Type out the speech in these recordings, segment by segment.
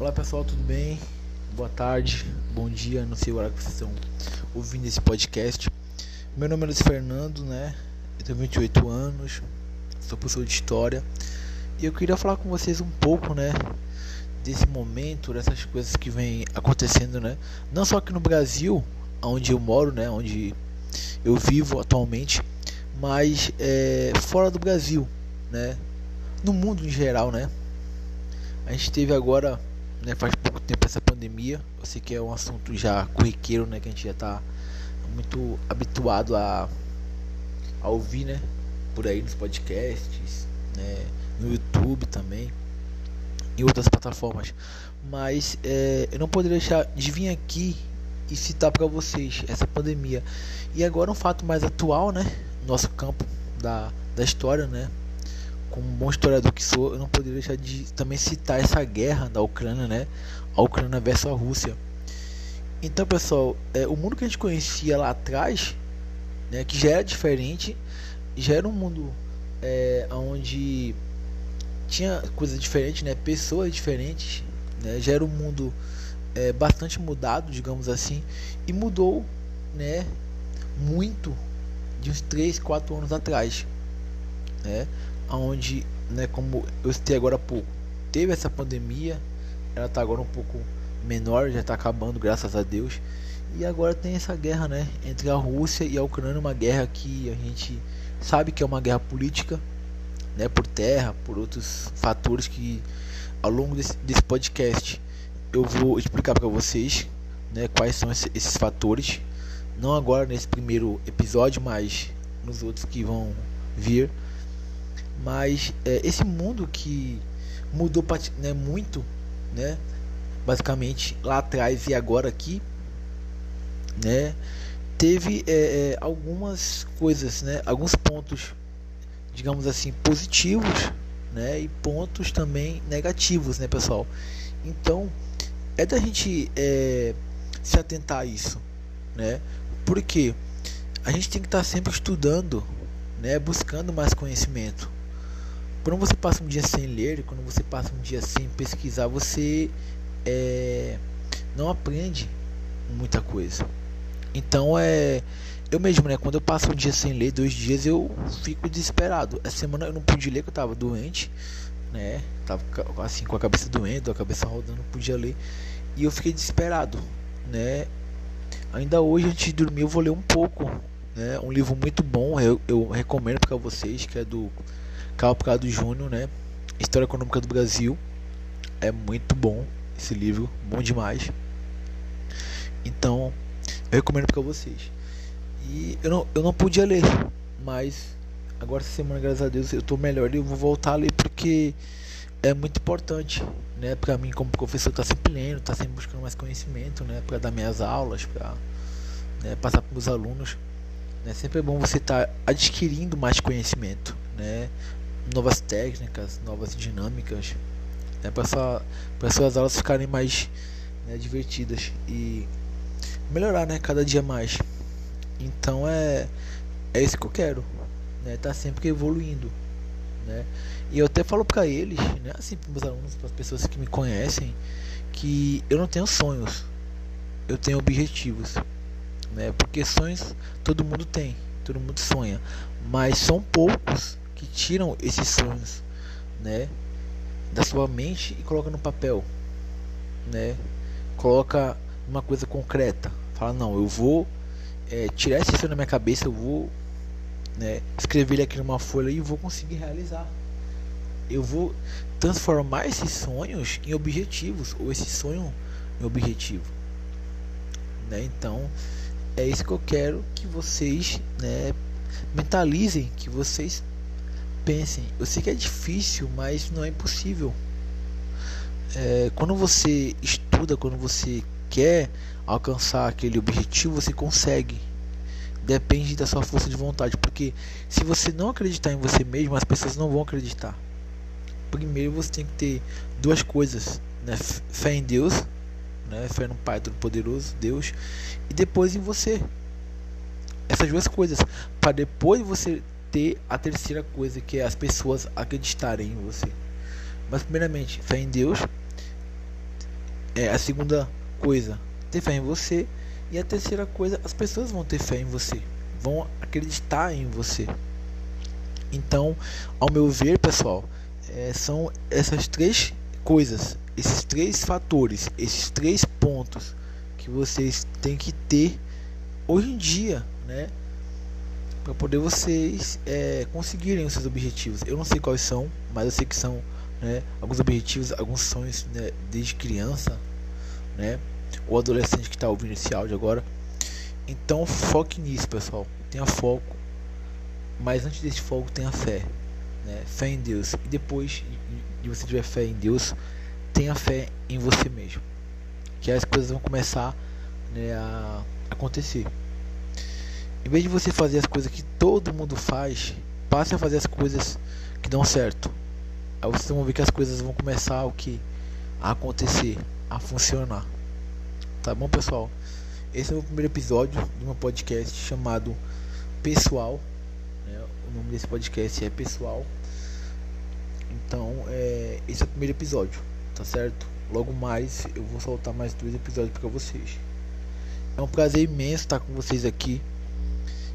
Olá pessoal, tudo bem? Boa tarde, bom dia, não sei o hora que vocês estão ouvindo esse podcast. Meu nome é Luiz Fernando, né? Eu tenho 28 anos, sou professor de História e eu queria falar com vocês um pouco, né? Desse momento, dessas coisas que vem acontecendo, né? Não só aqui no Brasil, onde eu moro, né? Onde eu vivo atualmente, mas é, fora do Brasil, né? No mundo em geral, né? A gente teve agora, né, faz pouco tempo essa pandemia. Eu sei que é um assunto já corriqueiro, né, que a gente já está muito habituado a, a ouvir, né, por aí nos podcasts, né, no YouTube também, em outras plataformas. Mas é, eu não poderia deixar de vir aqui e citar para vocês essa pandemia. E agora um fato mais atual, né, no nosso campo da, da história, né, como um bom historiador que sou, eu não poderia deixar de também citar essa guerra da Ucrânia, né? A Ucrânia versus a Rússia. Então, pessoal, é, o mundo que a gente conhecia lá atrás, né, que já era diferente, já era um mundo é, onde tinha coisas diferentes, né, pessoas diferentes, né, já era um mundo é, bastante mudado, digamos assim, e mudou, né, muito de uns 3, 4 anos atrás, né? Onde, né, como eu citei agora há pouco, teve essa pandemia, ela está agora um pouco menor, já está acabando, graças a Deus. E agora tem essa guerra, né, entre a Rússia e a Ucrânia, uma guerra que a gente sabe que é uma guerra política, né, por terra, por outros fatores que ao longo desse, desse podcast eu vou explicar para vocês, né, quais são esses, esses fatores. Não agora nesse primeiro episódio, mas nos outros que vão vir. Mas é, esse mundo que mudou né, muito, né? Basicamente lá atrás e agora aqui, né? Teve é, é, algumas coisas, né? Alguns pontos, digamos assim, positivos, né? E pontos também negativos, né, pessoal? Então é da gente é, se atentar a isso, né? Porque a gente tem que estar sempre estudando, né? Buscando mais conhecimento quando você passa um dia sem ler, quando você passa um dia sem pesquisar, você é, não aprende muita coisa. Então é. Eu mesmo, né? Quando eu passo um dia sem ler, dois dias, eu fico desesperado. Essa semana eu não pude ler, que eu tava doente, né? Tava assim com a cabeça doendo, a cabeça rodando, não podia ler. E eu fiquei desesperado, né? Ainda hoje, antes de dormir, eu vou ler um pouco, né? Um livro muito bom, eu, eu recomendo para vocês, que é do Carlos Prado Júnior, né? História Econômica do Brasil. É muito bom esse livro, bom demais. Então, eu recomendo para vocês. E eu não, eu não podia ler, mas agora essa semana, graças a Deus, eu tô melhor e eu vou voltar a ler porque é muito importante, né, para mim como professor tá sempre lendo, tá sempre buscando mais conhecimento, né, para dar minhas aulas, para né, passar para os alunos. É sempre é bom você estar tá adquirindo mais conhecimento, né? Novas técnicas, novas dinâmicas, né, para suas aulas ficarem mais né, divertidas e melhorar, né, cada dia mais. Então é é isso que eu quero, né, tá sempre evoluindo, né? E eu até falo para eles, né, assim, para meus alunos, para as pessoas que me conhecem, que eu não tenho sonhos, eu tenho objetivos, né? Porque sonhos todo mundo tem, todo mundo sonha, mas são poucos que tiram esses sonhos, né, da sua mente e coloca no papel, né? Coloca uma coisa concreta. Fala não, eu vou é, tirar esse sonho da minha cabeça, eu vou né, escrever ele aqui numa folha e vou conseguir realizar. Eu vou transformar esses sonhos em objetivos ou esse sonho em objetivo. Né? Então é isso que eu quero que vocês né, mentalizem, que vocês pensem, eu sei que é difícil, mas não é impossível. É, quando você estuda, quando você quer alcançar aquele objetivo, você consegue. Depende da sua força de vontade, porque se você não acreditar em você mesmo, as pessoas não vão acreditar. Primeiro você tem que ter duas coisas, né? Fé em Deus, né? Fé no Pai Todo-Poderoso, Deus, e depois em você. Essas duas coisas, para depois você ter a terceira coisa, que é as pessoas acreditarem em você. Mas primeiramente, fé em Deus, é a segunda coisa, ter fé em você. E a terceira coisa, as pessoas vão ter fé em você, vão acreditar em você. Então, ao meu ver, pessoal, é, são essas três coisas, esses três fatores, esses três pontos que vocês têm que ter hoje em dia, né? Para poder vocês é, conseguirem os seus objetivos. Eu não sei quais são, mas eu sei que são né, alguns objetivos, alguns sonhos né, desde criança, né? O adolescente que está ouvindo esse áudio agora. Então foque nisso, pessoal. Tenha foco. Mas antes desse foco, tenha fé. Né? Fé em Deus. E depois de você tiver fé em Deus, tenha fé em você mesmo. Que as coisas vão começar né, a acontecer. Em vez de você fazer as coisas que todo mundo faz, passe a fazer as coisas que dão certo. Aí vocês vão ver que as coisas vão começar o que a acontecer, a funcionar. Tá bom, pessoal? Esse é o primeiro episódio de um podcast chamado Pessoal. Né? O nome desse podcast é Pessoal. Então, é, esse é o primeiro episódio, tá certo? Logo mais eu vou soltar mais dois episódios para vocês. É um prazer imenso estar com vocês aqui.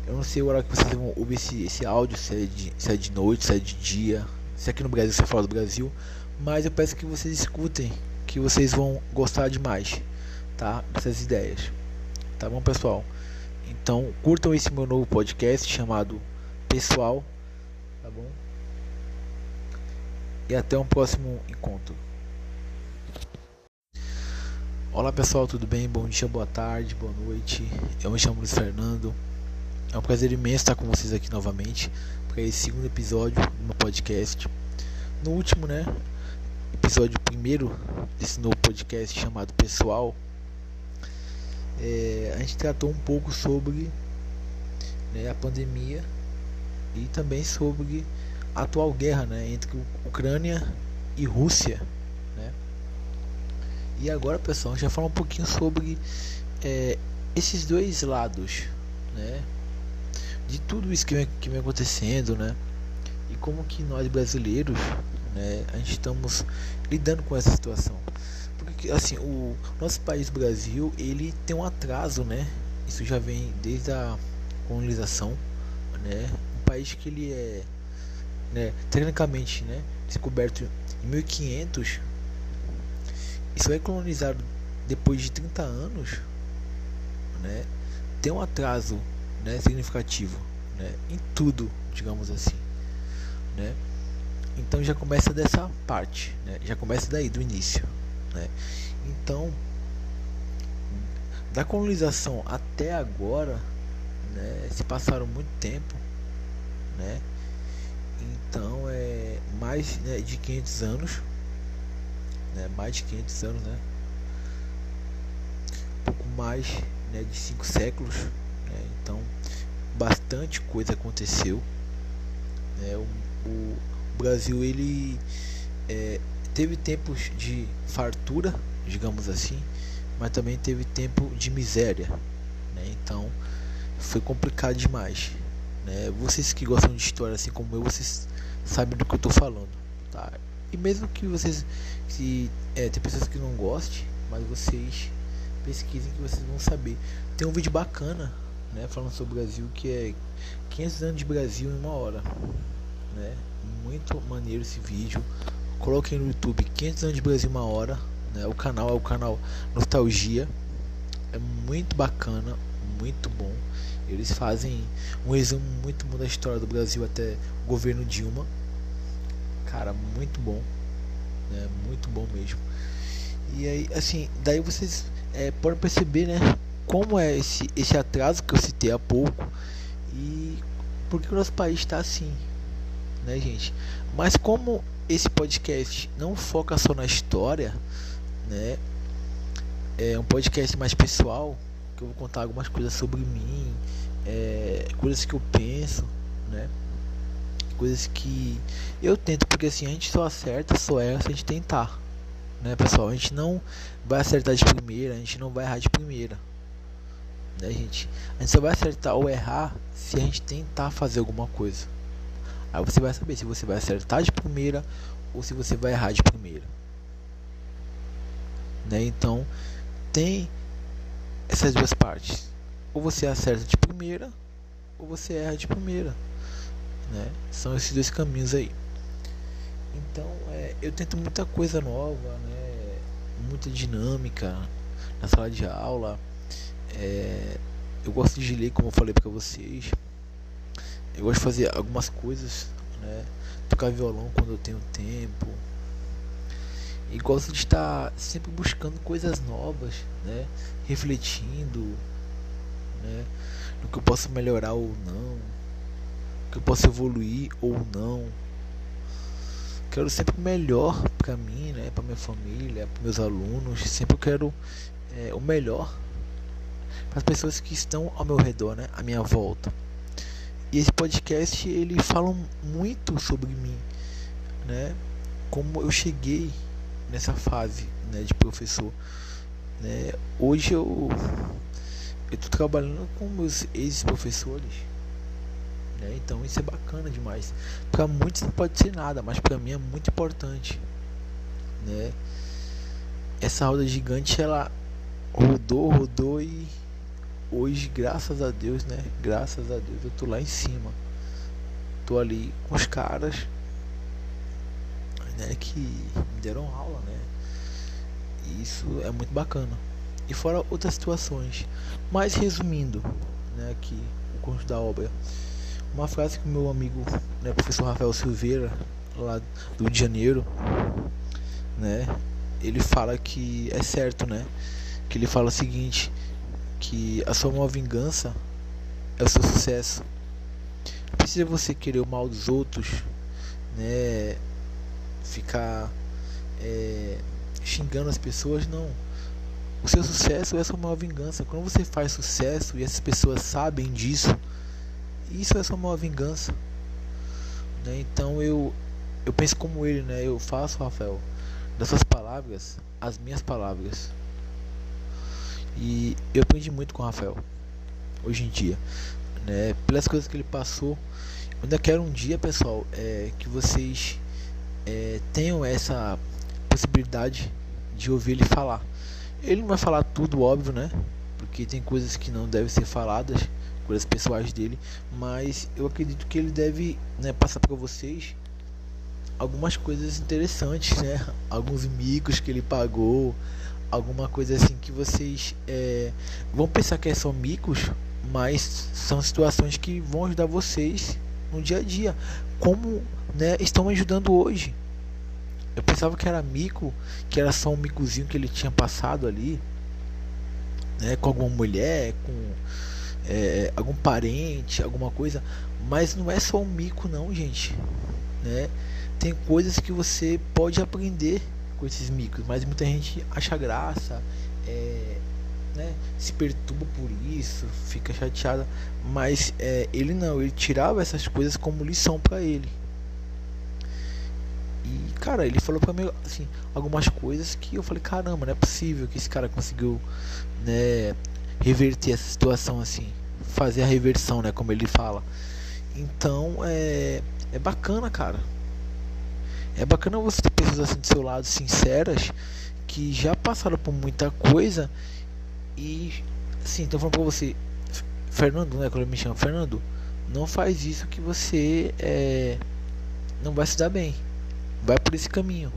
Eu não sei o horário que vocês vão ouvir esse, esse áudio, se é, de, se é de noite, se é de dia, se é aqui no Brasil, se é fora do Brasil. Mas eu peço que vocês escutem, que vocês vão gostar demais, tá? Dessas ideias. Tá bom, pessoal? Então, curtam esse meu novo podcast chamado Pessoal, tá bom? E até um próximo encontro. Olá pessoal, tudo bem? Bom dia, boa tarde, boa noite. Eu me chamo Luiz Fernando. É um prazer imenso estar com vocês aqui novamente para esse segundo episódio do meu podcast. No último, né, episódio primeiro desse novo podcast chamado Pessoal, é, a gente tratou um pouco sobre né, a pandemia e também sobre a atual guerra né, entre Ucrânia e Rússia. Né? E agora, pessoal, a gente vai falar um pouquinho sobre é, esses dois lados, né? De tudo isso que vem, que vem acontecendo, né? E como que nós brasileiros, né, a gente estamos lidando com essa situação. Porque assim, o nosso país Brasil, ele tem um atraso, né? Isso já vem desde a colonização, né? Um país que ele é né, tecnicamente, né, descoberto em 1500, isso é colonizado depois de 30 anos, né, tem um atraso, né, significativo, né, em tudo, digamos assim, né. Então já começa dessa parte, né, já começa daí do início, né. Então da colonização até agora, né, se passaram muito tempo, né então é mais né, de 500 anos, né, mais de 500 anos, né, um pouco mais né, de 5 séculos. Né, então bastante coisa aconteceu. Né, o, o, Brasil ele é, teve tempos de fartura, digamos assim, mas também teve tempo de miséria. Né, então foi complicado demais. Né? Vocês que gostam de história assim como eu, vocês sabem do que eu estou falando, tá? E mesmo que vocês se é, tem pessoas que não gostem, mas vocês pesquisem que vocês vão saber. Tem um vídeo bacana, né, falando sobre o Brasil que é 500 anos de Brasil em uma hora, né? Muito maneiro esse vídeo. Coloquem no YouTube 500 anos de Brasil em uma hora, né? O canal é o canal Nostalgia. É muito bacana, muito bom. Eles fazem um resumo muito bom da história do Brasil até o governo Dilma. Cara, muito bom. Né? Muito bom mesmo. E aí, assim, daí vocês é, podem perceber, né? Como é esse, esse atraso que eu citei há pouco e por que o nosso país está assim, né, gente? Mas como esse podcast não foca só na história, né? É um podcast mais pessoal, que eu vou contar algumas coisas sobre mim, é, coisas que eu penso, né? Coisas que eu tento, porque assim a gente só acerta, só erra se a gente tentar, né, pessoal? A gente não vai acertar de primeira, a gente não vai errar de primeira, né, gente? A gente só vai acertar ou errar se a gente tentar fazer alguma coisa. Aí você vai saber se você vai acertar de primeira ou se você vai errar de primeira. né? Então tem essas duas partes. Ou você acerta de primeira, ou você erra de primeira, né? São esses dois caminhos aí. Então é, eu tento muita coisa nova, né? Muita dinâmica na sala de aula. É, eu gosto de ler, como eu falei para vocês. Eu gosto de fazer algumas coisas, né? Tocar violão quando eu tenho tempo. E gosto de estar sempre buscando coisas novas, né? Refletindo, né? No que eu posso melhorar ou não, no que eu posso evoluir ou não. Quero sempre o melhor para mim, né? Para minha família, para meus alunos. Sempre quero é, o melhor para as pessoas que estão ao meu redor, né? À minha volta. E esse podcast ele fala muito sobre mim, né? Como eu cheguei nessa fase, né, de professor, né? Hoje eu tô trabalhando com meus ex-professores, né? Então isso é bacana demais. Para muitos não pode ser nada, mas para mim é muito importante, né? Essa roda gigante ela rodou, rodou e hoje, graças a Deus, né? Graças a Deus, eu tô lá em cima. Tô ali com os caras, né? Que me deram aula, né? E isso é muito bacana. E fora outras situações. Mas resumindo, né? Aqui, o conjunto da obra. Uma frase que o meu amigo, né? Professor Rafael Silveira, lá do Rio de Janeiro, né? Ele fala que é certo, né? Que ele fala o seguinte que a sua maior vingança é o seu sucesso. Não precisa você querer o mal dos outros, né? Ficar é, xingando as pessoas, não. O seu sucesso é a sua maior vingança. Quando você faz sucesso e essas pessoas sabem disso, isso é a sua maior vingança. Né? Então eu eu penso como ele, né? Eu faço, Rafael, das suas palavras as minhas palavras. E eu aprendi muito com o Rafael hoje em dia, né? Pelas coisas que ele passou. Eu ainda quero um dia, pessoal, é, que vocês é, tenham essa possibilidade de ouvir ele falar. Ele não vai falar tudo, óbvio, né? Porque tem coisas que não devem ser faladas, coisas pessoais dele, mas eu acredito que ele deve né, passar para vocês algumas coisas interessantes, né? Alguns micos que ele pagou, alguma coisa assim que vocês é, vão pensar que é só micos, mas são situações que vão ajudar vocês no dia a dia, como né, estão ajudando hoje. Eu pensava que era mico, que era só um micozinho que ele tinha passado ali, né, com alguma mulher, com é, algum parente, alguma coisa, mas não é só um mico não, gente, né? Tem coisas que você pode aprender com esses micos, mas muita gente acha graça, é, né, se perturba por isso, fica chateada, mas é, ele não, ele tirava essas coisas como lição para ele. E cara, ele falou para mim assim, algumas coisas que eu falei, caramba, não é possível que esse cara conseguiu, né, reverter essa situação assim, fazer a reversão, né, como ele fala. Então, é é bacana, cara. É bacana você ter pessoas assim do seu lado sinceras que já passaram por muita coisa e assim, então falando pra você, Fernando, né? Quando ele me chama, Fernando, não faz isso que você é, não vai se dar bem. Vai por esse caminho.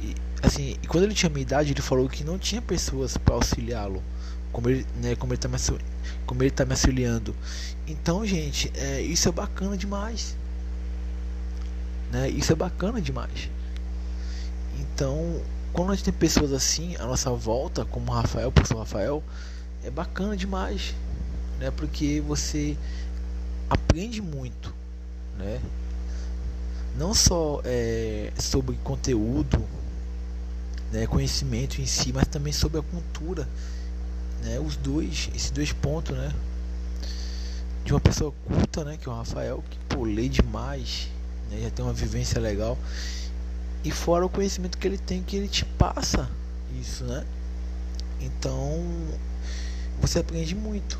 E, assim, e quando ele tinha minha idade, ele falou que não tinha pessoas para auxiliá-lo. Como ele, né, como ele tá me, como ele tá me auxiliando. Então, gente, é, isso é bacana demais. Né? Isso é bacana demais. Então, quando a gente tem pessoas assim à nossa volta, como o Rafael, o professor Rafael, é bacana demais, né? Porque você aprende muito, né? Não só é, sobre conteúdo, né, conhecimento em si, mas também sobre a cultura, né? Os dois, esses dois pontos, né? De uma pessoa culta, né? Que é o Rafael, que pô, lê demais, né? já tem uma vivência legal. E fora o conhecimento que ele tem, que ele te passa isso, né? Então você aprende muito.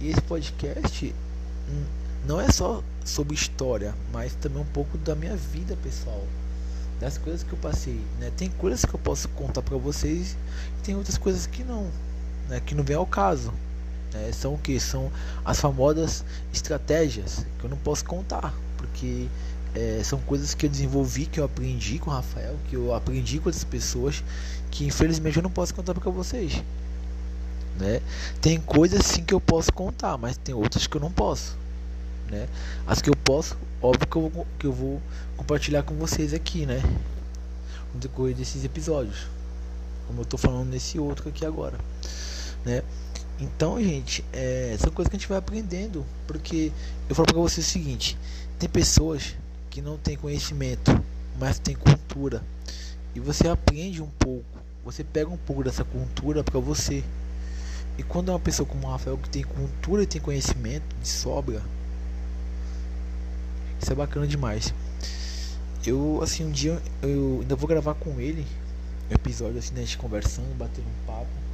E esse podcast não é só sobre história, mas também um pouco da minha vida pessoal. das coisas que eu passei, né? Tem coisas que eu posso contar para vocês, e tem outras coisas que não, né? Que não vem ao caso. Né? São o que? São as famosas estratégias que eu não posso contar, porque é, são coisas que eu desenvolvi, que eu aprendi com o Rafael, que eu aprendi com outras pessoas, que infelizmente eu não posso contar para vocês. Né? Tem coisas sim que eu posso contar, mas tem outras que eu não posso. Né? As que eu posso, óbvio que eu, vou, que eu vou compartilhar com vocês aqui, né? No decorrer desses episódios. Como eu estou falando nesse outro aqui agora. Né? Então, gente, é, são coisas que a gente vai aprendendo. Porque eu falo para vocês o seguinte: tem pessoas que não têm conhecimento, mas tem cultura. E você aprende um pouco. Você pega um pouco dessa cultura para você. E quando é uma pessoa como o Rafael que tem cultura e tem conhecimento de sobra, isso é bacana demais. Eu, assim, um dia eu ainda vou gravar com ele um episódio assim, né, a gente conversando, batendo um papo.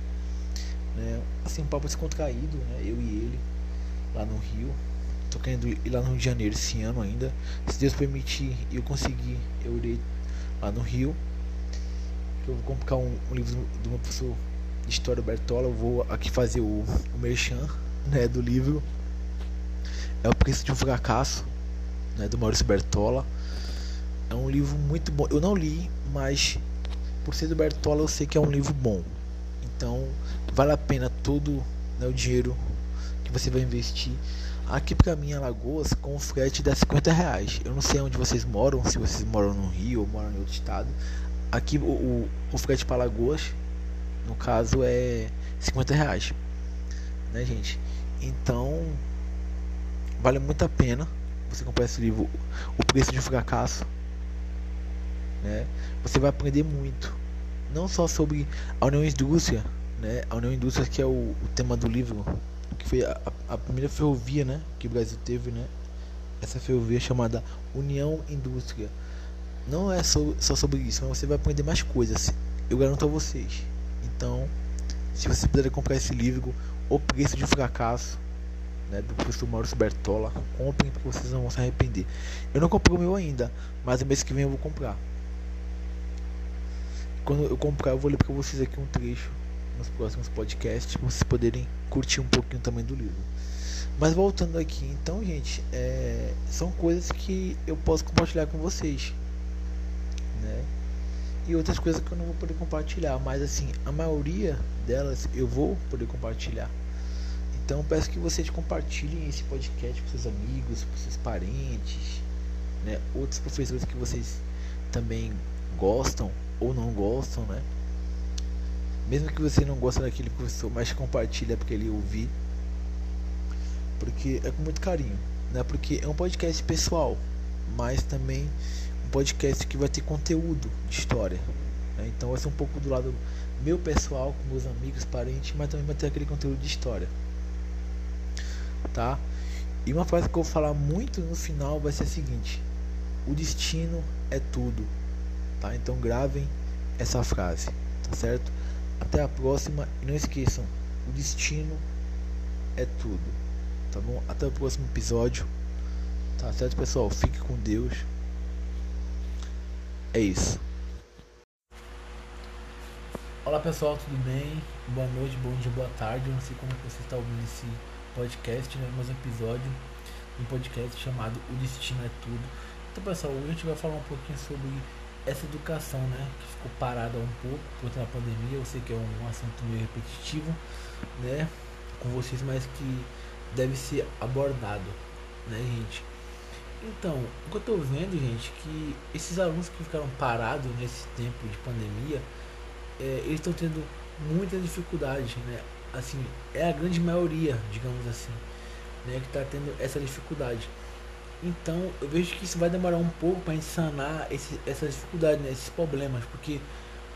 Né? Assim, um papo descontraído, né? Eu e ele, lá no Rio. Tô querendo ir lá no Rio de Janeiro esse ano ainda. Se Deus permitir e eu conseguir, eu irei lá no Rio. Eu vou comprar um, um livro do meu professor de História Bertola. Eu vou aqui fazer o, o merchan né, do livro. É o preço de um fracasso né, do Maurício Bertola. É um livro muito bom. Eu não li, mas por ser do Bertola eu sei que é um livro bom. Então vale a pena todo né, o dinheiro que você vai investir. Aqui para mim, Alagoas, com frete dá 50 reais. Eu não sei onde vocês moram, se vocês moram no Rio ou moram em outro estado. Aqui o, o, o frete para Alagoas, no caso, é 50 reais. Né, gente? Então, vale muito a pena você comprar esse livro, O Preço de um Fracasso, né? Você vai aprender muito, não só sobre a União Indústria, né? A União Indústria que é o, o tema do livro, que foi a, a, primeira ferrovia, né? Que o Brasil teve, né? Essa ferrovia chamada União Indústria. Não é só, só sobre isso, mas você vai aprender mais coisas. Eu garanto a vocês. Então, se você puder comprar esse livro, O Preço de Fracasso, né, do professor Maurício Bertola. Comprem porque vocês não vão se arrepender. Eu não comprei o meu ainda, mas mês que vem eu vou comprar. Quando eu comprar, eu vou ler para vocês aqui um trecho nos próximos podcasts vocês poderem curtir um pouquinho também do livro. Mas voltando aqui, então, gente, é, são coisas que eu posso compartilhar com vocês, né? E outras coisas que eu não vou poder compartilhar, mas assim, a maioria delas eu vou poder compartilhar. Então peço que vocês compartilhem esse podcast com seus amigos, com seus parentes, né? outros professores que vocês também gostam ou não gostam, né? Mesmo que você não goste daquele professor, mas compartilha porque ele ouvir. Porque é com muito carinho, né? Porque é um podcast pessoal, mas também um podcast que vai ter conteúdo de história. Né? Então vai ser um pouco do lado meu pessoal, com meus amigos, parentes, mas também vai ter aquele conteúdo de história tá? E uma frase que eu vou falar muito no final vai ser a seguinte: o destino é tudo, tá? Então gravem essa frase, tá certo? Até a próxima e não esqueçam, o destino é tudo, tá bom? Até o próximo episódio, tá certo, pessoal? Fique com Deus. É isso. Olá pessoal, tudo bem? Boa noite, bom dia, boa tarde. Eu não sei como é você está ouvindo esse podcast, né, mais um episódio um podcast chamado O Destino é Tudo. Então, pessoal, hoje a gente vai falar um pouquinho sobre essa educação, né, que ficou parada um pouco por da pandemia. Eu sei que é um, assunto meio repetitivo, né, com vocês, mas que deve ser abordado, né, gente. Então, o que eu tô vendo, gente, que esses alunos que ficaram parados nesse tempo de pandemia, é, eles estão tendo muita dificuldade, né? assim, é a grande maioria, digamos assim, né, que está tendo essa dificuldade. Então, eu vejo que isso vai demorar um pouco para sanar esse, essas dificuldades, né, esses problemas, porque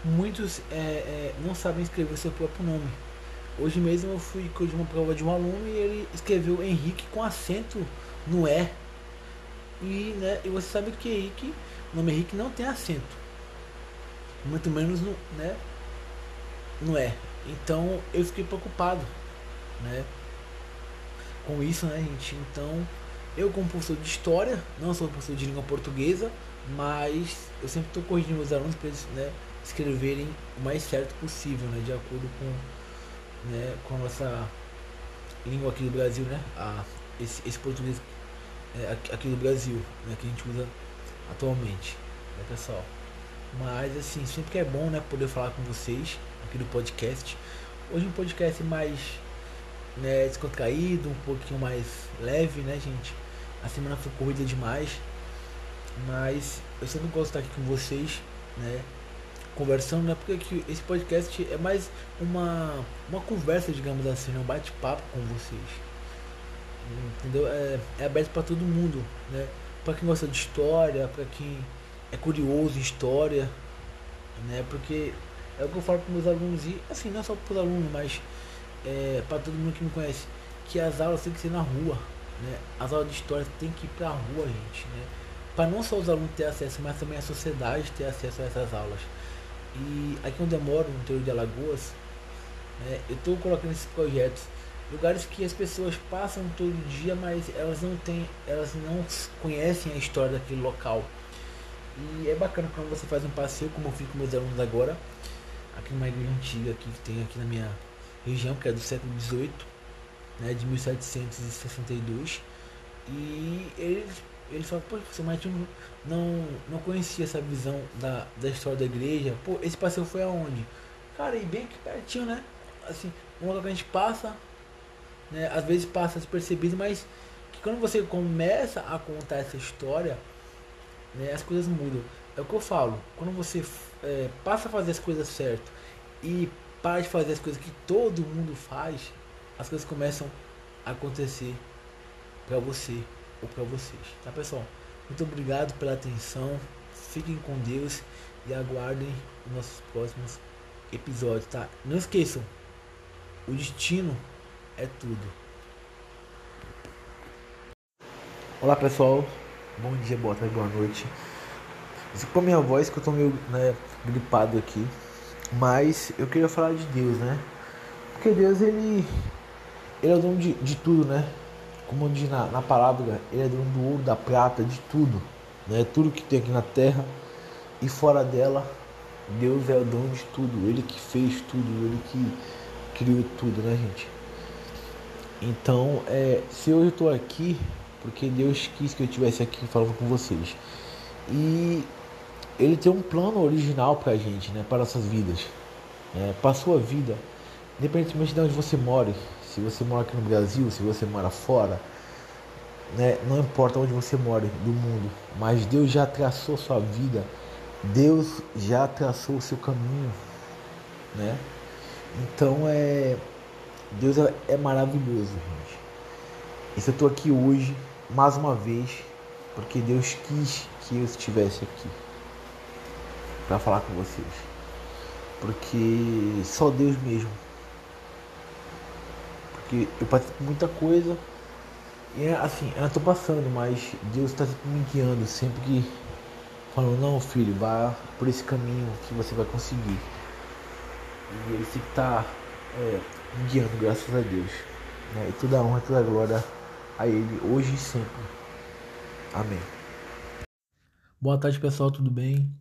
muitos é, é, não sabem escrever o seu próprio nome. Hoje mesmo eu fui de uma prova de um aluno e ele escreveu Henrique com acento no E. E, né, e você sabe que Henrique, o nome Henrique não tem acento. Muito menos no, né, no E. Então eu fiquei preocupado, né? Com isso, né, gente? Então, eu como professor de história, não sou professor de língua portuguesa, mas eu sempre estou corrigindo meus alunos para eles né, escreverem o mais certo possível, né, de acordo com, né, com a nossa língua aqui do Brasil, né, a, esse, esse português é, aqui do Brasil, né, que a gente usa atualmente, né, pessoal. Mas assim, sempre que é bom, né, poder falar com vocês aqui do podcast. Hoje um podcast mais né, descontraído, um pouquinho mais leve, né, gente? A semana foi corrida demais, mas eu sempre gosto de estar aqui com vocês, né? Conversando, né? Porque aqui, esse podcast é mais uma, uma conversa, digamos assim, né, um bate-papo com vocês. Entendeu? É, é aberto para todo mundo, né? Para quem gosta de história, para quem é curioso em história, né? Porque é o que eu falo para meus alunos e assim, não é só para os alunos, mas é, para todo mundo que me conhece, que as aulas têm que ser na rua, né? As aulas de história tem que ir para a rua, gente, né? Para não só os alunos ter acesso, mas também a sociedade ter acesso a essas aulas. E aqui onde eu moro, no interior de Alagoas, né, eu estou colocando esses projetos lugares que as pessoas passam todo dia, mas elas não têm, elas não conhecem a história daquele local. E é bacana quando você faz um passeio, como eu fiz com meus alunos agora, aqui numa igreja antiga que tem aqui na minha região, que é do século XVIII, né, de 1762. E eles falam, pô, você mas não, não conhecia essa visão da, da história da igreja. Pô, esse passeio foi aonde? Cara, e bem aqui pertinho, né? Assim, um lugar que a gente passa, né? Às vezes passa despercebido, mas que quando você começa a contar essa história, né, as coisas mudam. É o que eu falo, quando você é, passa a fazer as coisas certo e para de fazer as coisas que todo mundo faz, as coisas começam a acontecer para você ou para vocês, tá pessoal? Muito obrigado pela atenção, fiquem com Deus e aguardem os nossos próximos episódios, tá? Não esqueçam, o destino é tudo. Olá pessoal, Bom dia, boa tarde, boa noite. Desculpa a minha voz que eu tô meio né, gripado aqui. Mas eu queria falar de Deus, né? Porque Deus, ele, ele é o dono de, de tudo, né? Como diz na, na palavra, ele é dono do ouro, da prata, de tudo. Né? Tudo que tem aqui na terra e fora dela, Deus é o dono de tudo. Ele que fez tudo, ele que criou tudo, né, gente? Então, é, se hoje eu estou aqui porque Deus quis que eu estivesse aqui falando com vocês. E Ele tem um plano original para a gente, né, para nossas vidas, né, para a sua vida, independentemente de onde você mora, se você mora aqui no Brasil, se você mora fora, né, não importa onde você mora do mundo, mas Deus já traçou sua vida, Deus já traçou o seu caminho, né? Então é Deus é, é maravilhoso, gente. E se eu estou aqui hoje mais uma vez, porque Deus quis que eu estivesse aqui para falar com vocês. Porque só Deus mesmo. Porque eu passei por muita coisa e é assim, eu não tô passando, mas Deus está me guiando sempre que falando, não filho, vá por esse caminho que você vai conseguir. E ele sempre está é, me guiando, graças a Deus. Né? E toda a honra, toda a glória a Ele hoje e sempre. Amém. Boa tarde, pessoal, tudo bem?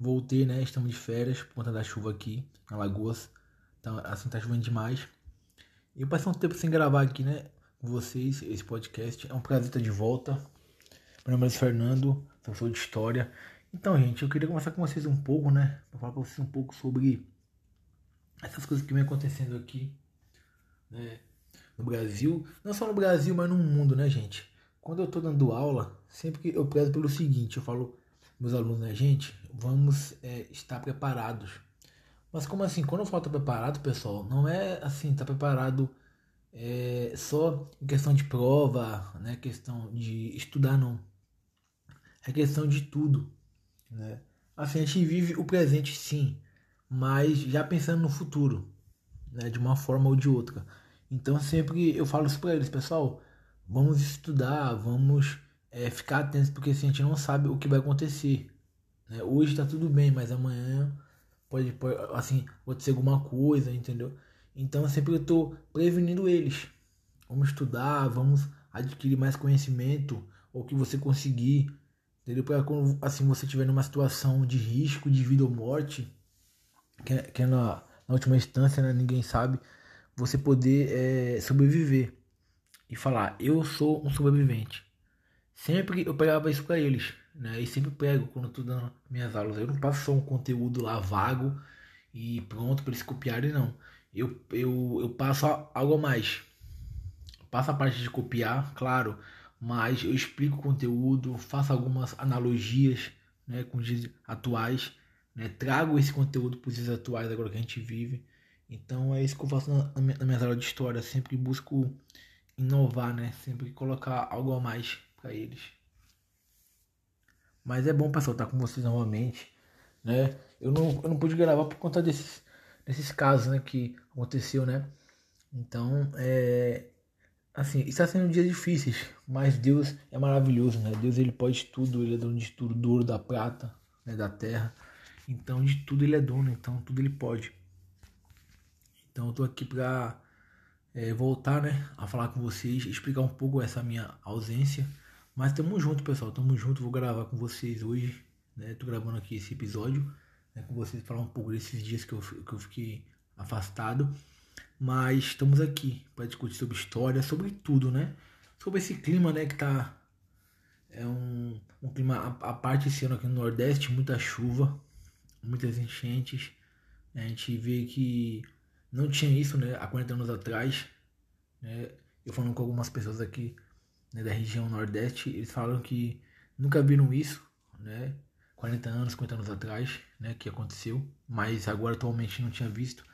Voltei, né? Estamos de férias por conta da chuva aqui na Lagoas. Então, assim, tá chovendo demais. Eu passei um tempo sem gravar aqui, né? Com vocês, esse podcast. É um prazer estar de volta. Meu nome é Fernando, professor de História. Então, gente, eu queria conversar com vocês um pouco, né? Pra falar com vocês um pouco sobre essas coisas que vem acontecendo aqui, né? no Brasil, não só no Brasil, mas no mundo, né, gente? Quando eu tô dando aula, sempre que eu prezo pelo seguinte, eu falo meus alunos, né, gente, vamos é, estar preparados. Mas como assim? Quando eu falo estar preparado, pessoal, não é assim, tá preparado é, só em questão de prova, né, questão de estudar, não. É questão de tudo, né? Assim, a gente vive o presente, sim, mas já pensando no futuro, né, de uma forma ou de outra. Então sempre eu falo isso para eles, pessoal, vamos estudar, vamos é, ficar atentos, porque assim, a gente não sabe o que vai acontecer. Né? Hoje está tudo bem, mas amanhã pode, pode assim, acontecer alguma coisa, entendeu? Então sempre eu estou prevenindo eles. Vamos estudar, vamos adquirir mais conhecimento, ou que você conseguir Entendeu? Pra quando assim, você estiver numa situação de risco, de vida ou morte, que que é na, na última instância, né, ninguém sabe, você poder é, sobreviver e falar, eu sou um sobrevivente. Sempre eu pegava isso para eles, né? E sempre pego quando tô dando minhas aulas. Eu não passo só um conteúdo lá vago e pronto para eles copiarem, não. Eu, eu, eu passo algo a mais. Passo a parte de copiar, claro, mas eu explico o conteúdo, faço algumas analogias né, com os dias atuais, né, trago esse conteúdo para os dias atuais agora que a gente vive. Então é isso que eu faço na, na minha aula de história, sempre busco inovar, né, sempre colocar algo a mais para eles. Mas é bom, pessoal, estar com vocês novamente, né? Eu não, eu não pude gravar por conta desses, desses casos, né, que aconteceu, né? Então, é, assim, está sendo dias difíceis, mas Deus é maravilhoso, né? Deus ele pode tudo, ele é dono de tudo, do ouro, da prata, né, da terra. Então, de tudo ele é dono, então tudo ele pode. Então, eu tô aqui para é, voltar, né, a falar com vocês, explicar um pouco essa minha ausência. Mas tamo junto, pessoal, tamo junto. Vou gravar com vocês hoje, né? Tô gravando aqui esse episódio, né, com vocês falar um pouco desses dias que eu, que eu fiquei afastado. Mas estamos aqui para discutir sobre história, sobre tudo, né? Sobre esse clima, né, que tá é um, um clima a, a parte esse ano aqui no Nordeste, muita chuva, muitas enchentes. A gente vê que não tinha isso, né, há 40 anos atrás, né? Eu falando com algumas pessoas aqui né, da região Nordeste, eles falam que nunca viram isso, né? 40 anos, 50 anos atrás, né, que aconteceu, mas agora atualmente não tinha visto.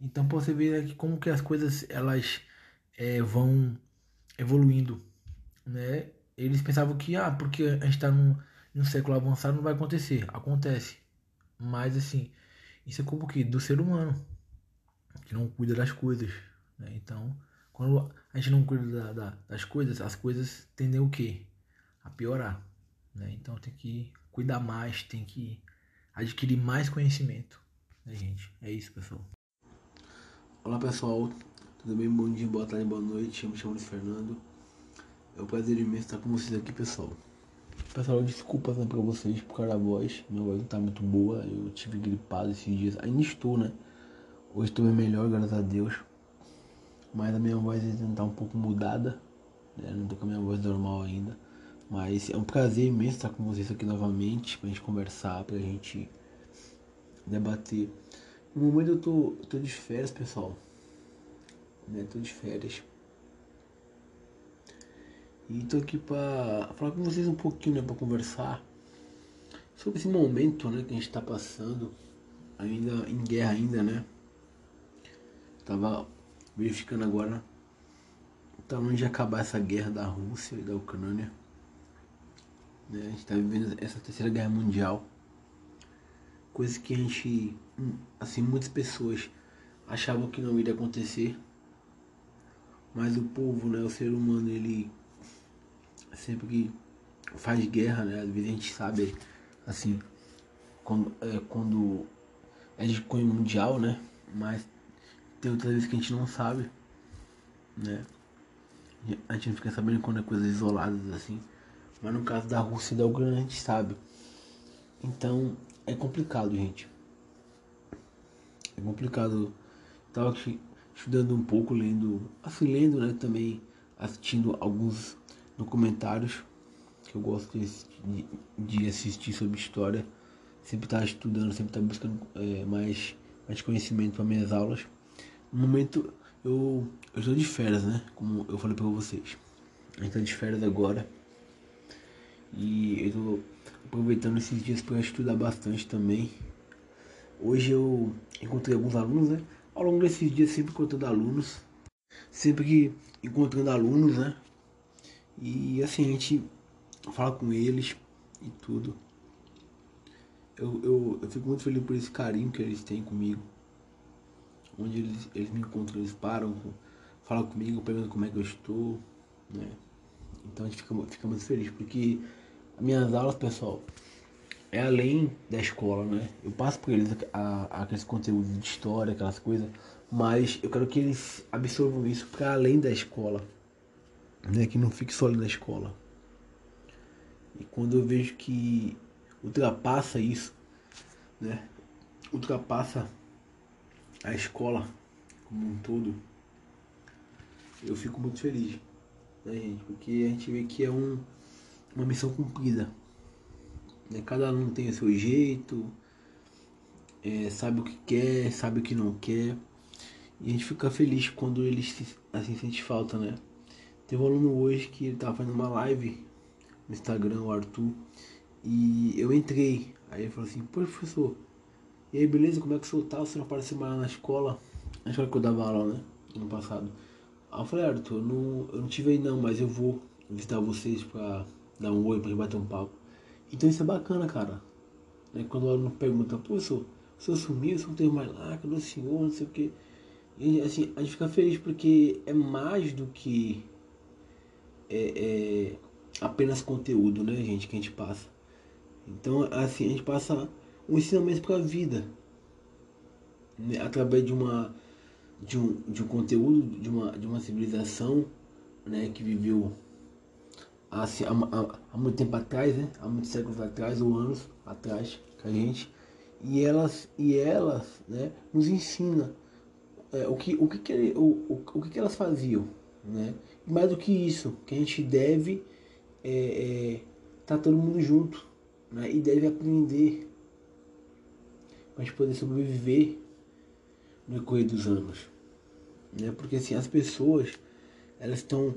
Então você vê aqui como que as coisas elas é, vão evoluindo, né? Eles pensavam que ah, porque a gente está num, num século avançado não vai acontecer, acontece, mas assim isso é como que do ser humano que não cuida das coisas, né? Então quando a gente não cuida da, da, das coisas, as coisas tendem o quê? A piorar, né? Então tem que cuidar mais, tem que adquirir mais conhecimento, né, gente? É isso, pessoal. Olá pessoal, tudo bem? Bom dia, boa tarde, boa noite. Eu me chamo Fernando. É um prazer imenso estar com vocês aqui, pessoal. Pessoal, desculpas né, vocês por causa da voz. Minha voz não tá muito boa. Eu tive gripado esses dias. Ainda estou, né? Hoje estou melhor, graças a Deus. Mas a minha voz ainda tá um pouco mudada. Né? Não tô com a minha voz normal ainda. Mas é um prazer imenso estar com vocês aqui novamente. Pra gente conversar, pra gente debater no momento eu tô, tô de férias, pessoal. Né? Tô de férias. E tô aqui pra falar com vocês um pouquinho, né? Pra conversar sobre esse momento, né? Que a gente tá passando. Ainda em guerra ainda, né? Tava verificando agora. Tá longe de acabar essa guerra da Rússia e da Ucrânia. Né? A gente tá vivendo essa terceira guerra mundial coisa que a gente, assim, muitas pessoas achavam que não iria acontecer, mas o povo, né, o ser humano, ele sempre faz guerra, né, às vezes a gente sabe, assim, quando é, quando é de cunho mundial, né, mas tem outras vezes que a gente não sabe, né, a gente não fica sabendo quando é coisas isoladas, assim, mas no caso da Rússia e da Ucrânia a gente sabe. Então, é complicado, gente. É complicado. Tava estudando um pouco, lendo, assim, lendo, né, também assistindo alguns documentários que eu gosto de, de assistir sobre história. Sempre tá estudando, sempre tá buscando é, mais, mais conhecimento para minhas aulas. No momento eu, eu estou de férias, né? Como eu falei para vocês. Gente tá de férias agora. E eu tô aproveitando esses dias para estudar bastante também. Hoje eu encontrei alguns alunos, né? Ao longo desses dias sempre encontrando alunos, sempre encontrando alunos, né? E assim, a gente fala com eles e tudo. Eu, eu, eu fico muito feliz por esse carinho que eles têm comigo. Onde eles, eles me encontram, eles param, falam comigo, perguntam como é que eu estou, né? Então a gente fica, fica muito feliz, porque minhas aulas, pessoal, é além da escola, né? Eu passo por eles a, a, aqueles conteúdos de história, aquelas coisas, mas eu quero que eles absorvam isso para além da escola, né? Que não fique só ali na escola. E quando eu vejo que ultrapassa isso, né? Ultrapassa a escola como um todo, eu fico muito feliz, né, gente? Porque a gente vê que é um, uma missão cumprida. Né? Cada aluno tem o seu jeito, é, sabe o que quer, sabe o que não quer. E a gente fica feliz quando eles assim sente falta, né? Teve um aluno hoje que ele tava fazendo uma live no Instagram, o Arthur, e eu entrei. Aí ele falou assim, pô professor, e aí beleza, como é que o senhor tá? Você não apareceu mais na escola? Na escola que eu dava aula, né? Ano passado. Aí eu falei, Arthur, eu não, eu não tive aí não, mas eu vou visitar vocês pra dar um oi, pra bater um papo. Então isso é bacana, cara. Né? Quando o aluno pergunta, professor, o senhor sumiu, o senhor não teve mais lá, cadê o senhor, não sei o que. E assim, a gente fica feliz porque é mais do que é, é apenas conteúdo, né, gente, que a gente passa. Então, assim, a gente passa um ensinamento para a vida. Né, através de uma de um, de um conteúdo, de uma, de uma civilização né, que viveu há, há, há muito tempo atrás, né, há muitos séculos atrás ou anos atrás que a gente e elas e elas né, nos ensina é, o que o que, que o, o, o que, que elas faziam né e mais do que isso que a gente deve é, é, tá todo mundo junto né? e deve aprender gente poder sobreviver no decorrer dos anos. Né? Porque assim, as pessoas elas estão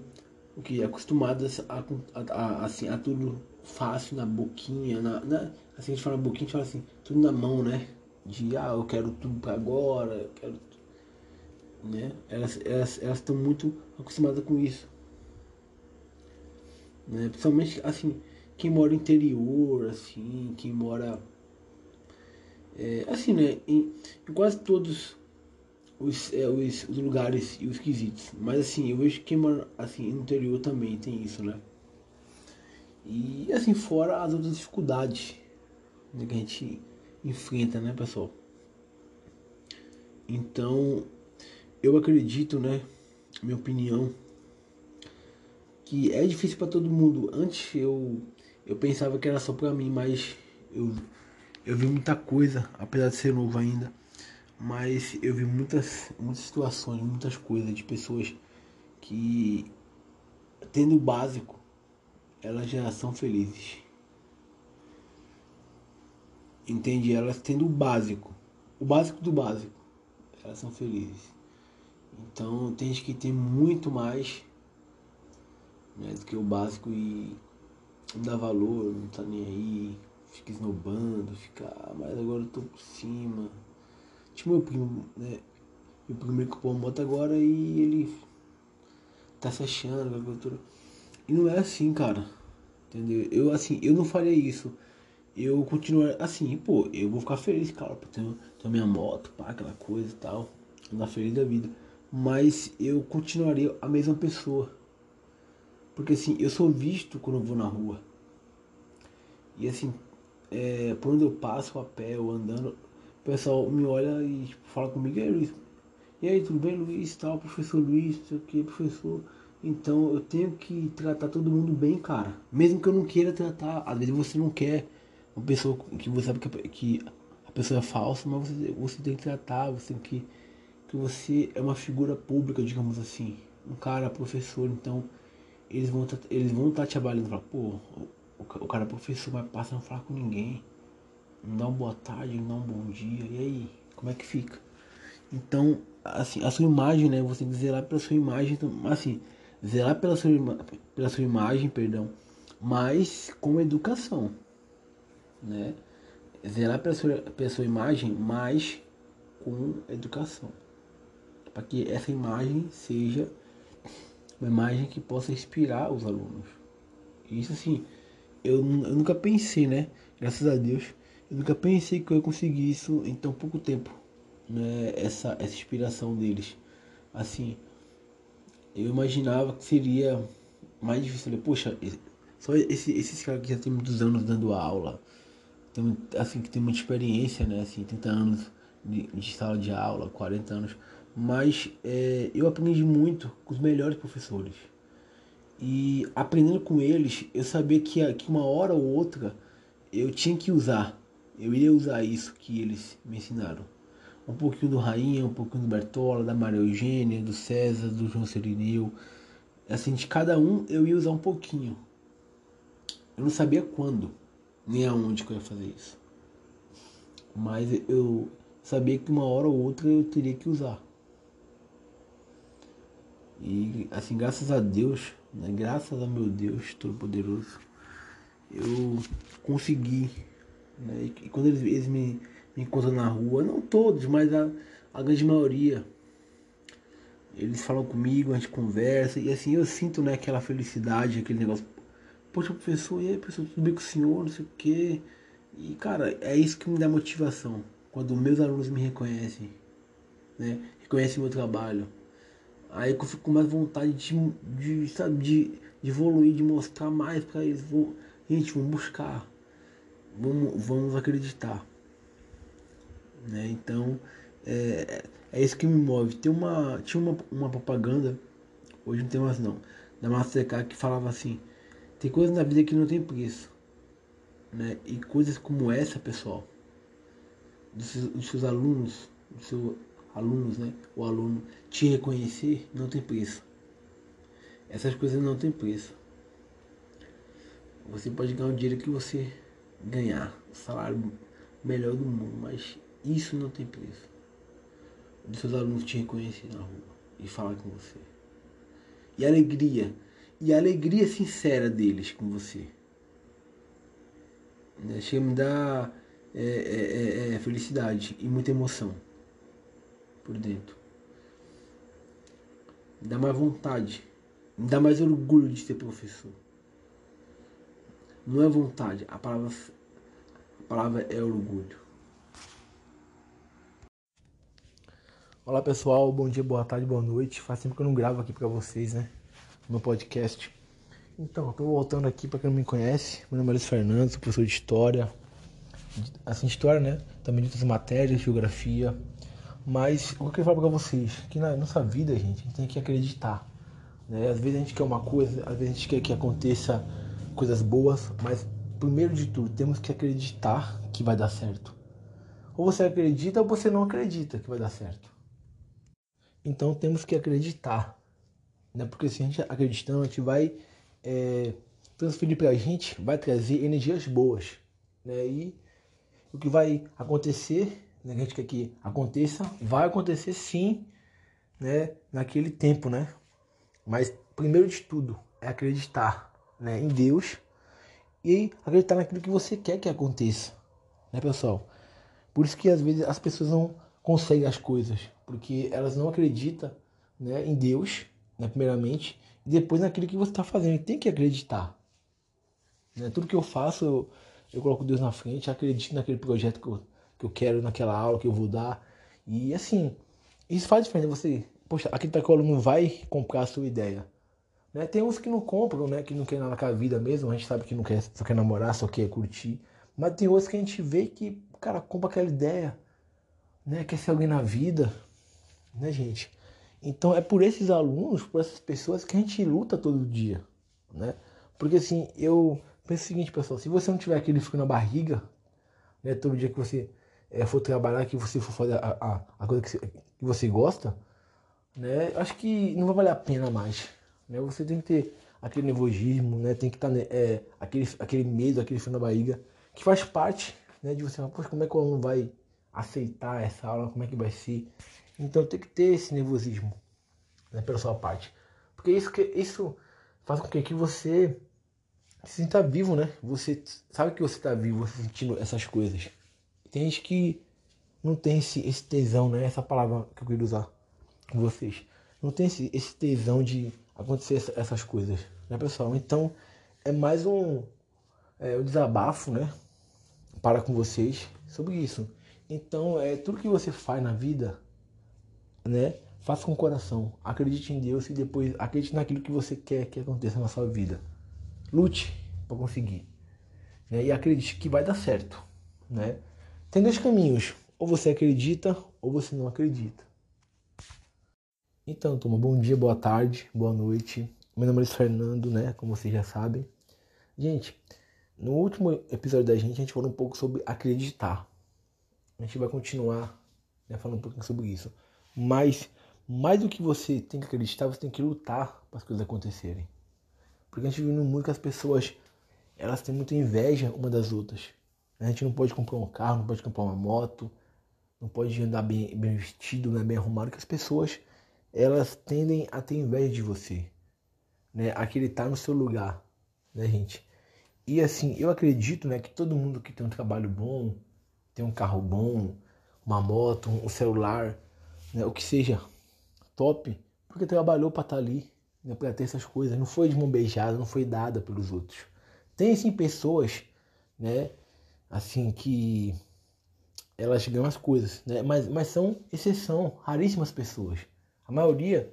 o que acostumadas a, a, a, assim, a tudo fácil na boquinha, na, na, assim a gente fala boquinha, a gente fala assim, tudo na mão, né? De ah, eu quero tudo para agora, eu quero né? Elas elas elas estão muito acostumadas com isso. Né? Principalmente assim, quem mora no interior, assim, quem mora é, assim, né, em, em, quase todos os, é, os, os, lugares e os quesitos. Mas assim, eu vejo que assim no interior também tem isso, né? E assim, fora as outras dificuldades né, que a gente enfrenta, né, pessoal? Então, eu acredito, né, minha opinião, que é difícil para todo mundo. Antes eu eu pensava que era só para mim, mas eu eu vi muita coisa, apesar de ser novo ainda, mas eu vi muitas muitas situações, muitas coisas de pessoas que tendo o básico, elas já são felizes. Entende? Elas tendo o básico, o básico do básico, elas são felizes. Então tem gente que tem muito mais né, do que o básico e não dá valor, não tá nem aí, fica esnobando, fica, ah, mas agora eu tô por cima. Tipo meu primo, né? Meu primeiro comprou uma moto agora e ele tá se achando, cultura. E não é assim, cara. Entendeu? Eu assim, eu não faria isso. Eu continuar assim, pô, eu vou ficar feliz, cara, por ter, ter minha moto, pá, aquela coisa e tal. Andar feliz da vida. Mas eu continuaria a mesma pessoa porque assim, eu sou visto quando eu vou na rua. E assim, é, por onde eu passo a pé ou andando, o pessoal me olha e tipo, fala comigo, e aí Luiz? E aí, tudo bem, Luiz? Tal, professor Luiz, sei o que, professor. Então eu tenho que tratar todo mundo bem, cara. Mesmo que eu não queira tratar, às vezes você não quer uma pessoa que você sabe que, a pessoa é falsa, mas você, você tem que tratar, você tem que. que você é uma figura pública, digamos assim. Um cara professor, então eles vão eles vão estar tá te avaliando, falar, pô, o, cara é professor, mas passa não falar com ninguém, não dá uma boa tarde, não dá um bom dia, e aí, como é que fica? Então, assim, a sua imagem, né, você tem que zelar pela sua imagem, então, assim, zelar pela sua, pela sua imagem, perdão, mas com educação, né, zelar pela sua, pela sua imagem, mas com educação, para que essa imagem seja uma imagem que possa inspirar os alunos. Isso assim, eu, eu nunca pensei, né? Graças a Deus, eu nunca pensei que eu ia conseguir isso em tão pouco tempo, né? Essa, essa inspiração deles. Assim, eu imaginava que seria mais difícil. Poxa, só esse, esses caras que já tem muitos anos dando aula, tem, assim, que tem muita experiência, né? Assim, 30 anos de, de sala de aula, 40 anos mas é, eu aprendi muito com os melhores professores. E aprendendo com eles, eu sabia que, que uma hora ou outra eu tinha que usar. Eu iria usar isso que eles me ensinaram. Um pouquinho do Rainha, um pouquinho do Bertola, da Maria Eugênia, do César, do João Sereneu. Assim, de cada um eu ia usar um pouquinho. Eu não sabia quando, nem aonde que eu ia fazer isso. Mas eu sabia que uma hora ou outra eu teria que usar. E assim, graças a Deus, graças a meu Deus Todo-Poderoso, eu consegui. Né, e, quando eles, eles me, me, encontram na rua, não todos, mas a, a grande maioria, eles falam comigo, a gente conversa, e assim eu sinto né, aquela felicidade, aquele negócio. Poxa, professor, e aí, professor, tudo bem com o senhor? Não sei o quê. E cara, é isso que me dá motivação. Quando meus alunos me reconhecem, né? Reconhecem meu trabalho Aí eu fico com mais vontade de, de, sabe, de, de evoluir, de mostrar mais para eles. Vou, gente, vamos buscar. Vamos, vamos acreditar. Né? Então, é, é isso que me move. Tem uma, tinha uma, uma propaganda, hoje não tem mais não, da Mastercard que falava assim, tem coisas na vida que não tem preço. Né? E coisas como essa, pessoal, dos dos seus alunos, do seu alunos, né? O aluno te reconhecer não tem preço. Essas coisas não tem preço. Você pode ganhar o dinheiro que você ganhar, o salário melhor do mundo, mas isso não tem preço. Os seus alunos te reconhecer na rua e falar com você. E a alegria, e a alegria sincera deles com você. Né? Chega me dar é, é, é, é felicidade e muita emoção por dentro. Me dá mais vontade. Me dá mais orgulho de ser professor. Não é vontade, a palavra, a palavra é orgulho. Olá pessoal, bom dia, boa tarde, boa noite. Faz tempo que eu não gravo aqui pra vocês, né? No podcast. Então, tô voltando aqui para quem não me conhece. Meu nome é Luiz Fernando, sou professor de História. Assim, História, né? Também de outras matérias, Geografia, mas o que eu falar pra vocês, que na nossa vida, gente, a gente tem que acreditar. Né? Às vezes a gente quer uma coisa, às vezes a gente quer que aconteça coisas boas, mas primeiro de tudo, temos que acreditar que vai dar certo. Ou você acredita ou você não acredita que vai dar certo. Então temos que acreditar. Né? Porque se a gente acreditando, a gente vai é, transferir pra gente, vai trazer energias boas. Né? E o que vai acontecer né, que a gente quer que aconteça, vai acontecer sim, né, naquele tempo, né? Mas primeiro de tudo é acreditar, né, em Deus e acreditar naquilo que você quer que aconteça, né, pessoal? Por isso que às vezes as pessoas não conseguem as coisas, porque elas não acreditam, né, em Deus, né, primeiramente, e depois naquilo que você está fazendo. Tem que acreditar. Né? Tudo que eu faço, eu, eu coloco Deus na frente, acredito naquele projeto que eu que eu quero naquela aula que eu vou dar. E assim, isso faz diferença. Você, poxa, aquele tecólogo não vai comprar a sua ideia. Né? Tem uns que não compram, né? Que não quer nada com a vida mesmo. A gente sabe que não quer, só quer namorar, só quer curtir. Mas tem outros que a gente vê que, cara, compra aquela ideia. Né? Quer ser alguém na vida. Né, gente? Então é por esses alunos, por essas pessoas que a gente luta todo dia. Né? Porque assim, eu penso o seguinte, pessoal, se você não tiver aquele frio na barriga, né, todo dia que você é, for trabalhar, que você for fazer a, a, a coisa que você, que você, gosta, né? Acho que não vai valer a pena mais. Né? Você tem que ter aquele nervosismo, né? Tem que estar tá, né, é, aquele, aquele medo, aquele frio na barriga, que faz parte né, de você falar, poxa, como é que o aluno vai aceitar essa aula, como é que vai ser. Então tem que ter esse nervosismo né, pela sua parte. Porque isso, que, isso faz com que, que você se sinta vivo, né? Você sabe que você está vivo, você sentindo essas coisas. Tem gente que não tem esse, esse tesão, né? Essa palavra que eu queria usar com vocês. Não tem esse, esse tesão de acontecer essa, essas coisas, né, pessoal? Então, é mais um, é, um desabafo, né? Para com vocês sobre isso. Então, é tudo que você faz na vida, né? Faça com o coração. Acredite em Deus e depois acredite naquilo que você quer que aconteça na sua vida. Lute para conseguir. Né? E acredite que vai dar certo, né? Tem dois caminhos. Ou você acredita ou você não acredita. Então, turma, bom dia, boa tarde, boa noite. Meu nome é Fernando, né? Como vocês já sabem. Gente, no último episódio da gente, a gente falou um pouco sobre acreditar. A gente vai continuar né, falando um pouquinho sobre isso. Mas, mais do que você tem que acreditar, você tem que lutar para as coisas acontecerem. Porque a gente vive num mundo que as pessoas elas têm muita inveja uma das outras. A gente não pode comprar um carro, não pode comprar uma moto, não pode andar bem, bem vestido, né, bem arrumado, que as pessoas elas tendem a ter inveja de você, né, a querer estar no seu lugar, né, gente? E assim, eu acredito, né, que todo mundo que tem um trabalho bom, tem um carro bom, uma moto, um celular, né, o que seja top, porque trabalhou para estar ali, né, para ter essas coisas, não foi de mão beijada, não foi dada pelos outros. Tem sim pessoas, né, assim que elas ganham as coisas, né, mas, mas são exceção, raríssimas pessoas. A maioria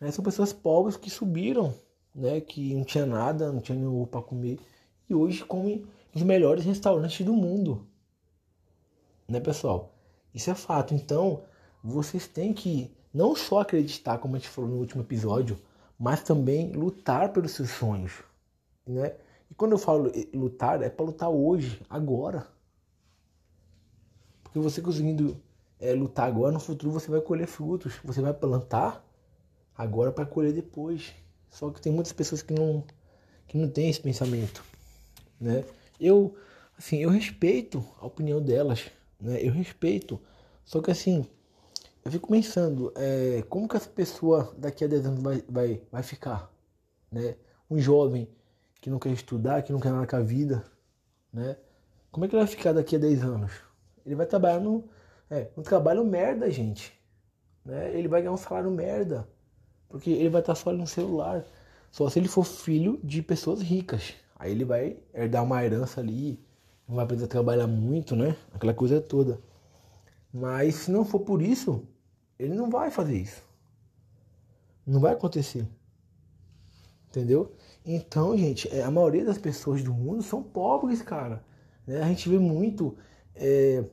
né, são pessoas pobres que subiram, né, que não tinha nada, não tinha nenhum para comer e hoje comem nos melhores restaurantes do mundo, né, pessoal? Isso é fato. Então, vocês têm que não só acreditar, como a gente falou no último episódio, mas também lutar pelos seus sonhos, né? E quando eu falo lutar, é para lutar hoje, agora. Porque você conseguindo é, lutar agora, no futuro você vai colher frutos. Você vai plantar agora para colher depois. Só que tem muitas pessoas que não, que não têm esse pensamento, né? Eu, assim, eu respeito a opinião delas, né? Eu respeito. Só que assim, eu fico pensando, é, como que essa pessoa daqui a 10 anos vai, vai, vai ficar? Né? Um jovem que não quer estudar, que não quer nada com a vida, né? Como é que ele vai ficar daqui a 10 anos? Ele vai trabalhar no, é, no trabalho merda, gente. Né? Ele vai ganhar um salário merda. Porque ele vai estar só no celular. Só se ele for filho de pessoas ricas. Aí ele vai herdar uma herança ali, não vai precisar trabalhar muito, né? Aquela coisa toda. Mas se não for por isso, ele não vai fazer isso. Não vai acontecer. Entendeu? Então, gente, é, a maioria das pessoas do mundo são pobres, cara. Né? A gente vê muito. É,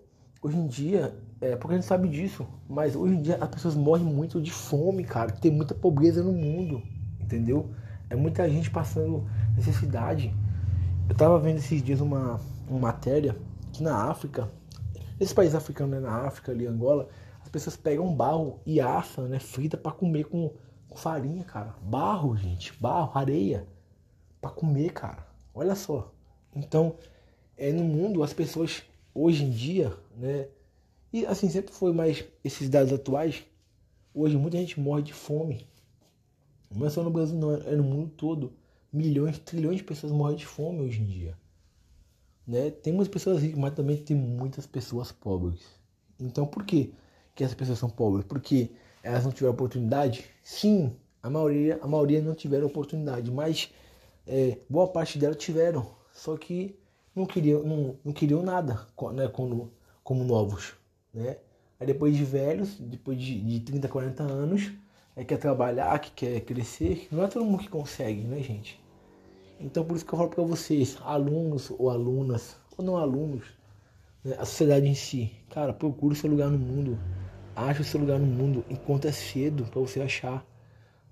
hoje em dia, é, porque a gente sabe disso, mas hoje em dia as pessoas morrem muito de fome, cara. Tem muita pobreza no mundo, entendeu? É muita gente passando necessidade. Eu tava vendo esses dias uma, uma matéria que na África, esse país africano, né, na África, ali, Angola, as pessoas pegam barro e assam, né, frita para comer com, com farinha, cara. Barro, gente, barro, areia para comer, cara. Olha só. Então, é no mundo as pessoas hoje em dia, né? E assim sempre foi, mas esses dados atuais, hoje muita gente morre de fome. Não é só no Brasil, não, é no mundo todo. Milhões, trilhões de pessoas morrem de fome hoje em dia. Né? Tem muitas pessoas ricas, mas também tem muitas pessoas pobres. Então por que, que essas pessoas são pobres? Porque elas não tiveram oportunidade? Sim, a maioria, a maioria não tiveram oportunidade, mas é, boa parte delas tiveram, só que não queriam, não, não queriam nada né, como, como novos. Né? Aí depois de velhos, depois de, de 30, 40 anos, é, quer trabalhar, que quer crescer, não é todo mundo que consegue, né, gente? Então por isso que eu falo para vocês, alunos ou alunas, ou não alunos, né, a sociedade em si, cara, procure seu lugar no mundo, ache o seu lugar no mundo enquanto é cedo para você achar,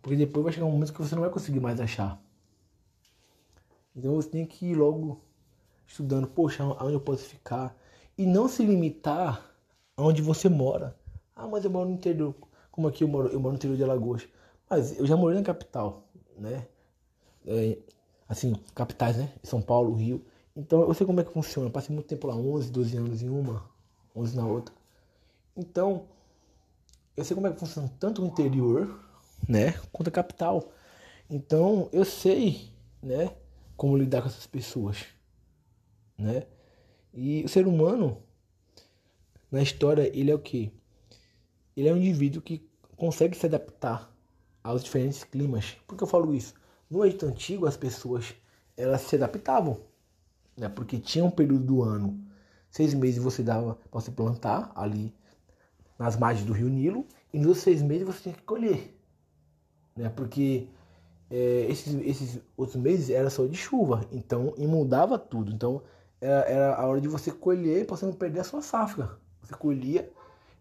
porque depois vai chegar um momento que você não vai conseguir mais achar. Então você tem que ir logo estudando, poxa, aonde eu posso ficar. E não se limitar aonde você mora. Ah, mas eu moro no interior. Como aqui eu moro, eu moro no interior de Alagoas. Mas eu já morei na capital, né? É, assim, capitais, né? São Paulo, Rio. Então eu sei como é que funciona. Eu passei muito tempo lá, 11, 12 anos em uma, 11 na outra. Então, eu sei como é que funciona tanto o interior, né, quanto a capital. Então, eu sei, né, como lidar com essas pessoas, né? E o ser humano na história ele é o que? Ele é um indivíduo que consegue se adaptar aos diferentes climas. Por que eu falo isso? No Egito antigo as pessoas elas se adaptavam, né? Porque tinha um período do ano, seis meses você dava para você plantar ali nas margens do Rio Nilo e nos seis meses você tinha que colher, né? Porque é, esses, esses outros meses era só de chuva, então imundava tudo. Então era, era a hora de você colher para você não perder a sua safra. Você colhia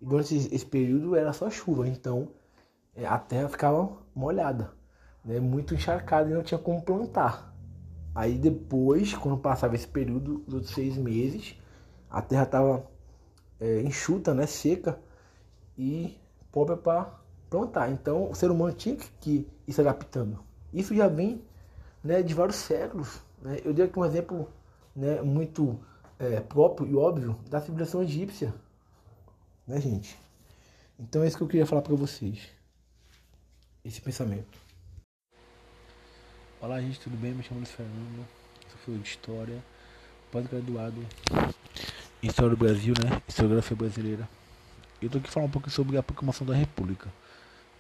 e durante esse, esse período era só chuva, então é, a terra ficava molhada. né, muito encharcada e não tinha como plantar. Aí depois, quando passava esse período dos seis meses, a terra estava é, enxuta, né, seca e própria para plantar. Então o ser humano tinha que ir se adaptando. Isso já vem né, de vários séculos. Né? Eu dei aqui um exemplo né, muito é, próprio e óbvio da civilização egípcia. Né, gente? Então é isso que eu queria falar para vocês. Esse pensamento. Olá, gente, tudo bem? Me chamo Luiz Fernando. Sou filho de História, pós-graduado em História do Brasil, né? Historiografia brasileira. Eu tô aqui falando um pouco sobre a proclamação da República.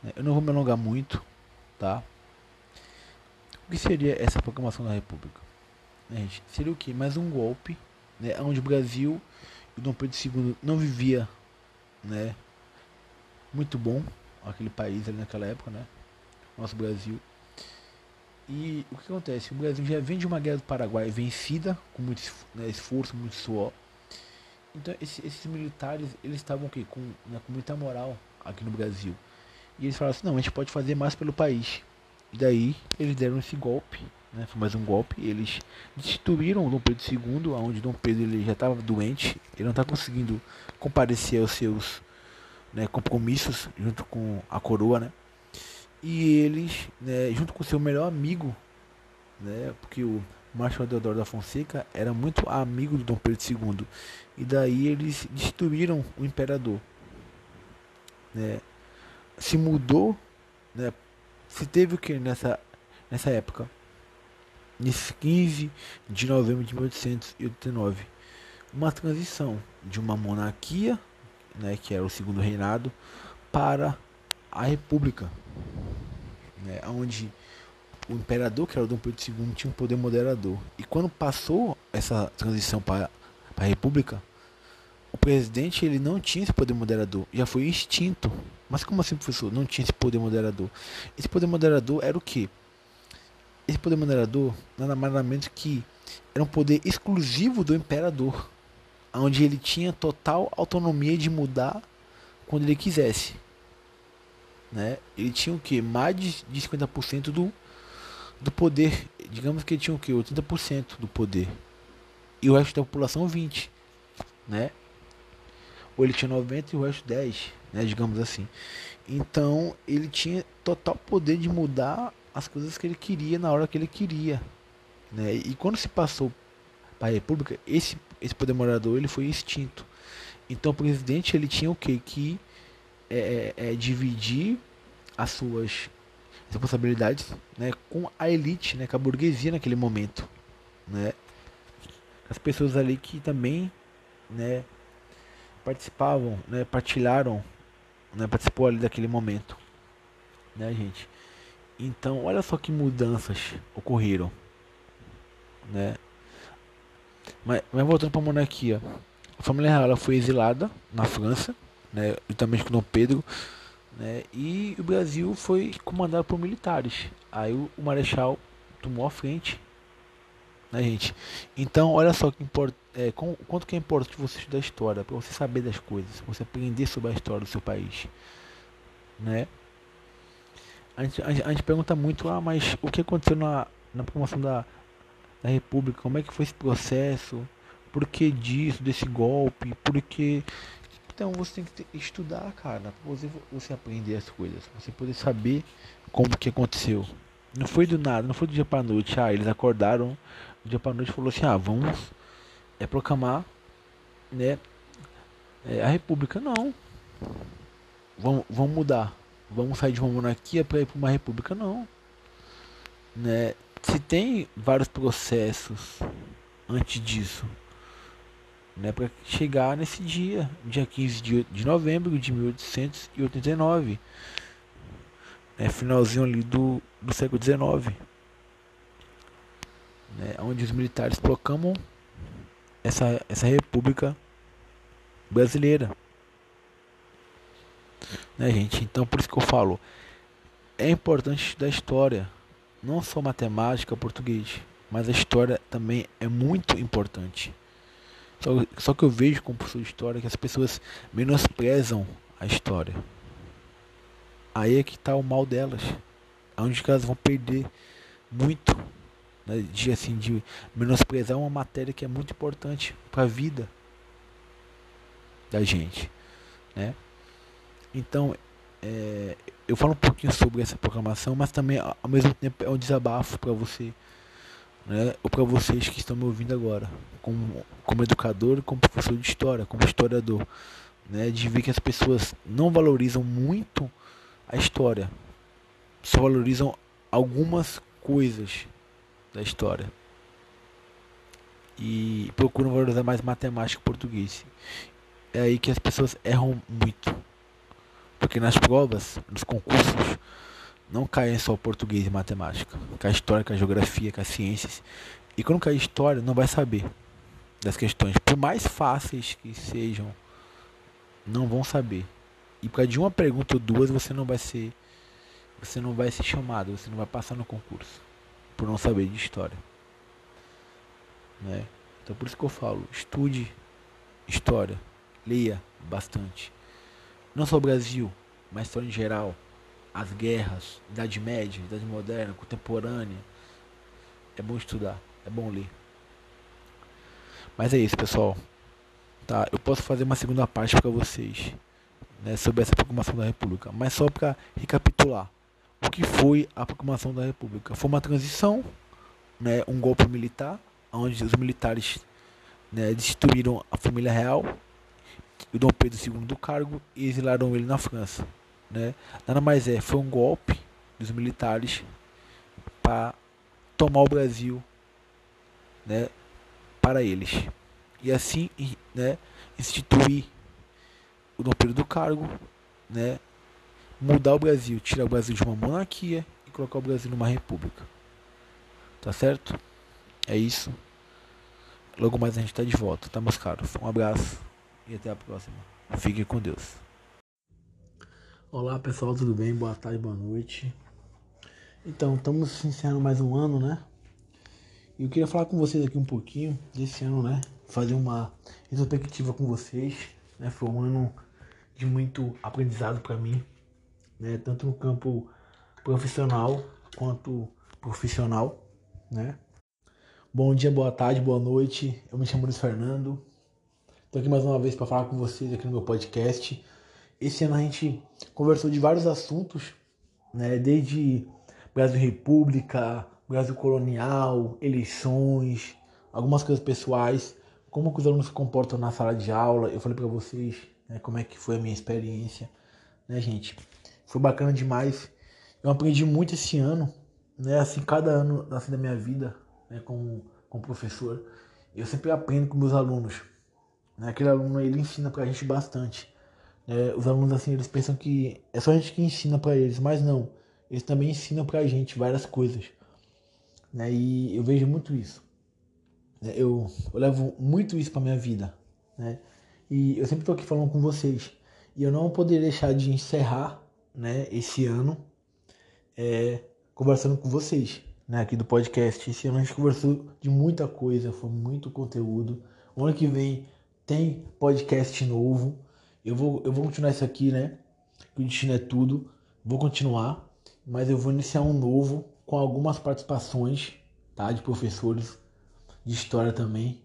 Né? Eu não vou me alongar muito, tá? O que seria essa proclamação da República? Né, seria o que? Mais um golpe, né? Onde o Brasil e o Dom Pedro II não vivia, né? Muito bom, aquele país ali naquela época, né? Nosso Brasil. E o que acontece? O Brasil já vem de uma guerra do Paraguai vencida, com muito né, esforço, muito suor. Então esses, esses militares, eles estavam aqui com, né, com muita moral aqui no Brasil. E eles falaram assim, não, a gente pode fazer mais pelo país. E daí eles deram esse golpe, né, foi mais um golpe. Eles destituíram Dom Pedro II, onde Dom Pedro ele já estava doente, ele não está conseguindo comparecer aos seus né, compromissos junto com a coroa, né? E eles, né, junto com seu melhor amigo, né, porque o Marshal Deodoro da Fonseca era muito amigo do Dom Pedro II. E daí eles destruíram o imperador. Né? Se mudou, né? se teve o que nessa, nessa época? Nesse 15 de novembro de 1889, uma transição de uma monarquia, né, que era o segundo reinado, para a república, né, onde o imperador, que era o Dom Pedro II, tinha um poder moderador. E quando passou essa transição para, a república, o presidente ele não tinha esse poder moderador, já foi extinto. Mas como assim, professor? Não tinha esse poder moderador. Esse poder moderador era o que? Esse poder moderador nada mais nada menos que era um poder exclusivo do imperador, onde ele tinha total autonomia de mudar quando ele quisesse. Né? Ele tinha o que? Mais de 50% do do poder, digamos que tinha o que? 80% do poder. E o resto da população 20, né? Ou ele tinha 90 e o resto 10, né, digamos assim. Então, ele tinha total poder de mudar as coisas que ele queria na hora que ele queria, né? E quando se passou para a República, esse esse poder morador ele foi extinto. Então, o presidente ele tinha o que que é, é, é dividir as suas responsabilidades né, com a elite, né, com a burguesia naquele momento. Né? As pessoas ali que também né, participavam, né, partilharam, né, participou ali daquele momento. Né, gente? Então, olha só que mudanças ocorreram. Né? Mas, mas voltando para a monarquia, a família real ela foi exilada na França, né, juntamente com Dom Pedro né? E o Brasil foi comandado por militares. Aí o, o Marechal tomou a frente, né, gente? Então, olha só que é, quanto que é importante você estudar história, para você saber das coisas, você aprender sobre a história do seu país, né? A gente, a, a gente pergunta muito, ah, mas o que aconteceu na, na promoção da, da República? Como é que foi esse processo? Por que disso, desse golpe? Por que então você tem que estudar, cara, pra você, você aprender as coisas, pra você poder saber como que aconteceu. Não foi do nada, não foi do dia pra noite. Ah, eles acordaram do dia pra noite e falou assim, ah, vamos é proclamar, né, é, a república. Não. Vamos, vamos mudar. Vamos sair de uma monarquia para ir para uma república, não. Né? Se tem vários processos antes disso né, para chegar nesse dia, dia 15 de, de novembro de 1889, né, finalzinho ali do, do século XIX, né, onde os militares proclamam essa, essa república brasileira. Né, gente? Então, por isso que eu falo, é importante estudar história, não só matemática, português, mas a história também é muito importante. Só, só que eu vejo como professor de história que as pessoas menosprezam a história. Aí é que está o mal delas. onde elas vão perder muito né, de assim de menosprezar uma matéria que é muito importante para a vida da gente, né? Então, é, eu falo um pouquinho sobre essa programação, mas também ao mesmo tempo é um desabafo para você, né? Ou para vocês que estão me ouvindo agora, como como educador, como professor de história, como historiador, né? De ver que as pessoas não valorizam muito a história, só valorizam algumas coisas da história e procuram valorizar mais matemática e português. É aí que as pessoas erram muito. Porque nas provas, nos concursos, não caem só português e matemática. Cai história, cai geografia, cai ciências. E quando cai história, não vai saber das questões. Por mais fáceis que sejam, não vão saber. E por causa de uma pergunta ou duas, você não vai ser. Você não vai ser chamado, você não vai passar no concurso por não saber de história. Né? Então por isso que eu falo, estude história, leia bastante. Não só o Brasil, mas história em geral, as guerras, Idade Média, Idade Moderna, Contemporânea. É bom estudar, é bom ler. Mas é isso, pessoal. Tá, eu posso fazer uma segunda parte para vocês, né, sobre essa proclamação da República, mas só para recapitular o que foi a proclamação da República. Foi uma transição, né, um golpe militar, onde os militares né, destruíram a família real e Dom Pedro II do cargo e exilaram ele na França. Né? Nada mais é, foi um golpe dos militares para tomar o Brasil né, para eles. E assim né, instituir o Dom Pedro do cargo, né, mudar o Brasil, tirar o Brasil de uma monarquia e colocar o Brasil numa república. Tá certo? É isso. Logo mais a gente tá de volta, tá, meus caros? Um abraço e até a próxima. Fique com Deus. Olá pessoal, tudo bem? Boa tarde, boa noite. Então, estamos encerrando mais um ano, né? E eu queria falar com vocês aqui um pouquinho desse ano, né? Fazer uma retrospectiva com vocês, né? Foi um ano de muito aprendizado para mim, né? Tanto no campo profissional quanto profissional, né? Bom dia, boa tarde, boa noite. Eu me chamo Luiz Fernando. Estou aqui mais uma vez para falar com vocês aqui no meu podcast. Esse ano a gente conversou de vários assuntos, né? Desde Brasil República, Brasil Colonial, eleições, algumas coisas pessoais, como os alunos se comportam na sala de aula. Eu falei para vocês né, como é que foi a minha experiência, né, gente? Foi bacana demais. Eu aprendi muito esse ano, né? Assim, cada ano assim, da minha vida, né, como, como professor, eu sempre aprendo com meus alunos. Né? Aquele aluno ele ensina pra gente bastante. Né? Os alunos assim eles pensam que é só a gente que ensina para eles, mas não. Eles também ensinam pra gente várias coisas. Né? E eu vejo muito isso. Né? Eu, eu levo muito isso pra minha vida. Né? E eu sempre tô aqui falando com vocês. E eu não poderia deixar de encerrar né, esse ano é, conversando com vocês, né, aqui do podcast. Esse ano a gente conversou de muita coisa, foi muito conteúdo. O ano que vem tem podcast novo. Eu vou, eu vou continuar isso aqui, né? O destino é tudo. Vou continuar, mas eu vou iniciar um novo com algumas participações, tá? De professores de história também.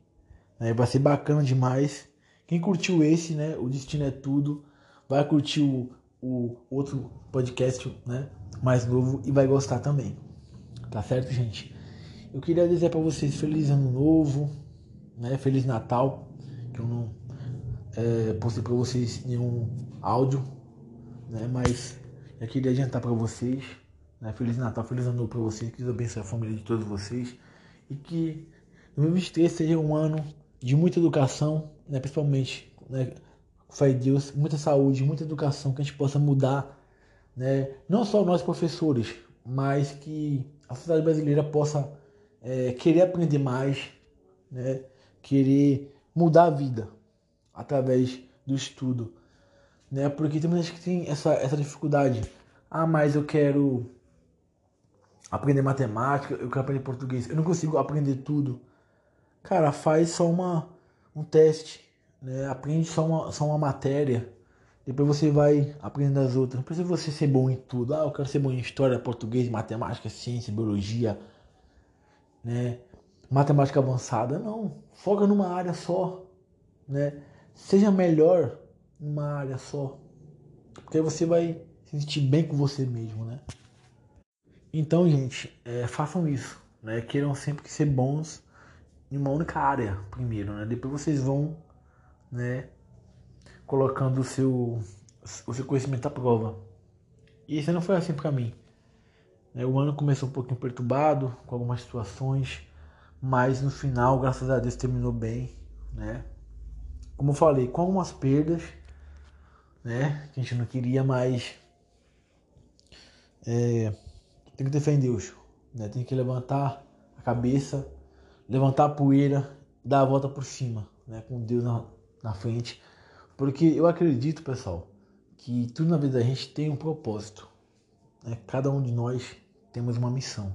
Né? Vai ser bacana demais. Quem curtiu esse, né? O Destino é Tudo, vai curtir o, o outro podcast, né? Mais novo e vai gostar também. Tá certo, gente? Eu queria dizer para vocês feliz ano novo, né? Feliz Natal, que eu não é, postei para vocês nenhum áudio, né? Mas eu queria adiantar para vocês, né? Feliz Natal, feliz ano para vocês, que Deus abençoe a família de todos vocês e que 2023 seja um ano de muita educação, né? Principalmente, né? fé Deus, muita saúde, muita educação, que a gente possa mudar, né? não só nós professores, mas que a sociedade brasileira possa é, querer aprender mais, né? querer mudar a vida através do estudo. Né? Porque tem muita gente que tem essa, essa dificuldade. Ah, mas eu quero aprender matemática, eu quero aprender português, eu não consigo aprender tudo. Cara, faz só uma, um teste né? Aprende só uma, só uma matéria, Depois você vai aprendendo as outras. Não precisa você ser bom em tudo. Ah, eu quero ser bom em história, português, matemática, ciência, biologia, né? Matemática avançada. Não. Foca numa área só, né? Seja melhor numa área só. Porque aí você vai se sentir bem com você mesmo, né? Então, gente, é, façam isso, né? Queiram sempre ser bons em uma única área primeiro, né? Depois vocês vão, né? colocando o seu, o seu conhecimento à prova. E isso não foi assim para mim. Né? O ano começou um pouquinho perturbado, com algumas situações, mas no final, graças a Deus, terminou bem, né? Como eu falei, com algumas perdas, né? Que a gente não queria, mas é, tem que defender Deus, né? Tem que levantar a cabeça, levantar a poeira, dar a volta por cima, né? Com Deus na, na frente porque eu acredito, pessoal, que tudo na vida da gente tem um propósito. Né? Cada um de nós temos uma missão.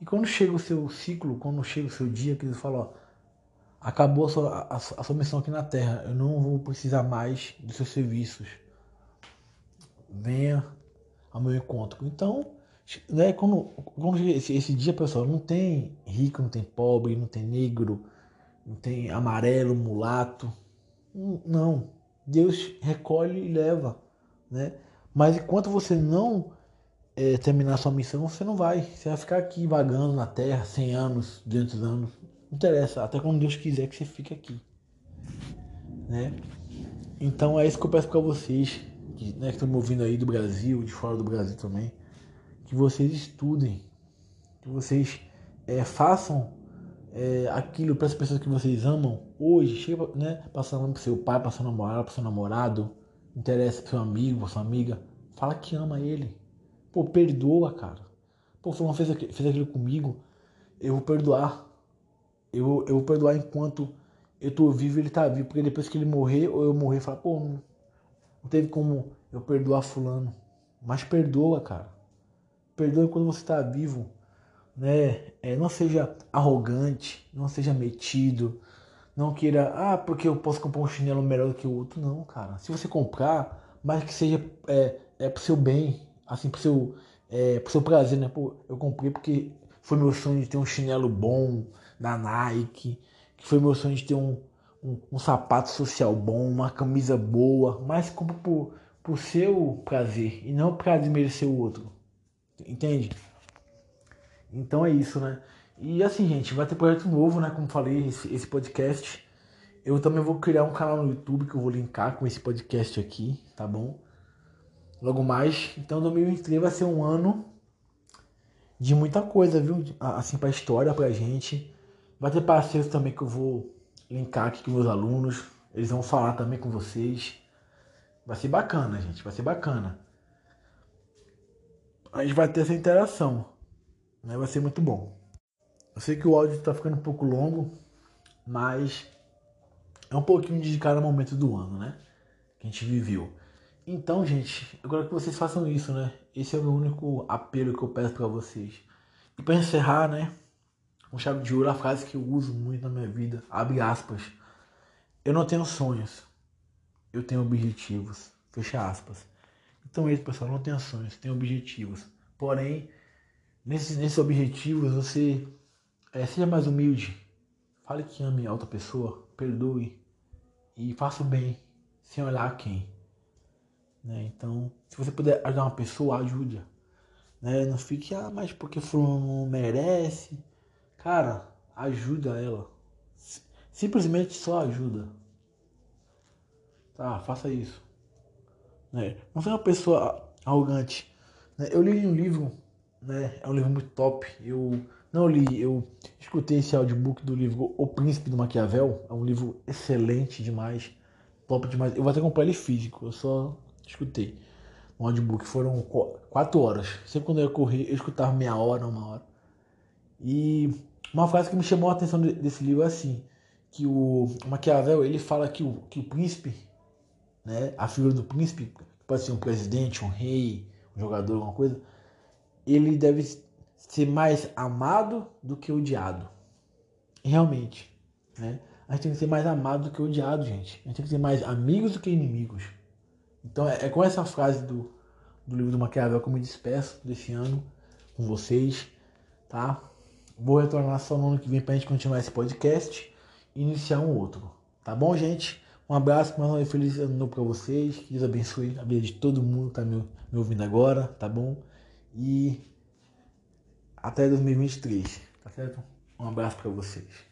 E quando chega o seu ciclo, quando chega o seu dia, que você fala, ó, acabou a sua, a, a sua missão aqui na Terra, eu não vou precisar mais dos seus serviços. Venha ao meu encontro. Então, né, quando, quando esse, esse dia, pessoal, não tem rico, não tem pobre, não tem negro, não tem amarelo, mulato. Não. Deus recolhe e leva, né? Mas enquanto você não é, terminar sua missão, você não vai. Você vai ficar aqui vagando na Terra 100 anos, 200 anos. Não interessa, até quando Deus quiser que você fique aqui, né? Então é isso que eu peço para vocês, que, né, que estão me ouvindo aí do Brasil, de fora do Brasil também, que vocês estudem, que vocês é, façam é, aquilo para as pessoas que vocês amam hoje, chega, né, passando para seu pai, para seu namorado, para seu namorado, interessa para seu amigo, para sua amiga, fala que ama ele. Pô, perdoa, cara. Pô, fulano fez, fez aquilo comigo, eu vou perdoar. Eu, eu vou perdoar enquanto eu tô vivo e ele tá vivo, porque depois que ele morrer ou eu morrer, fala, pô, não, não teve como eu perdoar fulano. Mas perdoa, cara. Perdoa quando você tá vivo né? É, não seja arrogante, não seja metido, não queira, ah, porque eu posso comprar um chinelo melhor do que o outro. Não, cara. Se você comprar, mas que seja é, é pro seu bem, assim, pro seu, é, pro seu prazer, né? Pô, eu comprei porque foi meu sonho de ter um chinelo bom da Nike, que foi meu sonho de ter um, um, um sapato social bom, uma camisa boa, mas compra por, por seu prazer e não para desmerecer o outro. Entende? Então é isso, né? E assim, gente, vai ter projeto novo, né? Como falei, esse, esse podcast. Eu também vou criar um canal no YouTube que eu vou linkar com esse podcast aqui, tá bom? Logo mais. Então 2023 vai ser um ano de muita coisa, viu? Assim, pra história, pra gente. Vai ter parceiros também que eu vou linkar aqui com meus alunos. Eles vão falar também com vocês. Vai ser bacana, gente. Vai ser bacana. A gente vai ter essa interação né? Vai ser muito bom. Eu sei que o áudio está ficando um pouco longo, mas é um pouquinho de cada momento do ano, né? Que a gente viveu. Então, gente, eu quero que vocês façam isso, né? Esse é o único apelo que eu peço para vocês. E para encerrar, né? Com chave de ouro, a frase que eu uso muito na minha vida, abre aspas. Eu não tenho sonhos, eu tenho objetivos. Fecha aspas. Então é isso, pessoal. Não tenho sonhos, tenho objetivos. Porém, nesses, nesses objetivos, você é, seja mais humilde. Fale que ame a outra pessoa, perdoe e faça o bem, sem olhar a quem. Né? Então, se você puder ajudar uma pessoa, ajude. Né? Não fique, ah, mas porque fulano merece. Cara, ajuda ela. Simplesmente só ajuda. Tá, faça isso. Né? Não seja uma pessoa arrogante. Né? Eu li um livro né? É um livro muito top. Eu não li, eu escutei esse audiobook do livro O Príncipe do Maquiavel. É um livro excelente demais, top demais. Eu vou até comprar ele físico, eu só escutei. Um audiobook foram quatro horas. Sempre quando eu ia correr, eu escutava meia hora, uma hora. E uma frase que me chamou a atenção desse livro é assim, que o Maquiavel, ele fala que o, que o príncipe, né, a figura do príncipe, pode ser um presidente, um rei, um jogador, alguma coisa, ele deve ser mais amado do que odiado. Realmente, né? A gente tem que ser mais amado do que odiado, gente. A gente tem que ser mais amigos do que inimigos. Então é, é com essa frase do, do livro do Maquiavel que eu me despeço desse ano com vocês, tá? Vou retornar só no ano que vem pra gente continuar esse podcast e iniciar um outro. Tá bom, gente? Um abraço, mais uma feliz ano novo pra vocês. Que Deus abençoe a vida de todo mundo que tá me, me ouvindo agora, tá bom? E até 2023, tá certo? Um abraço para vocês.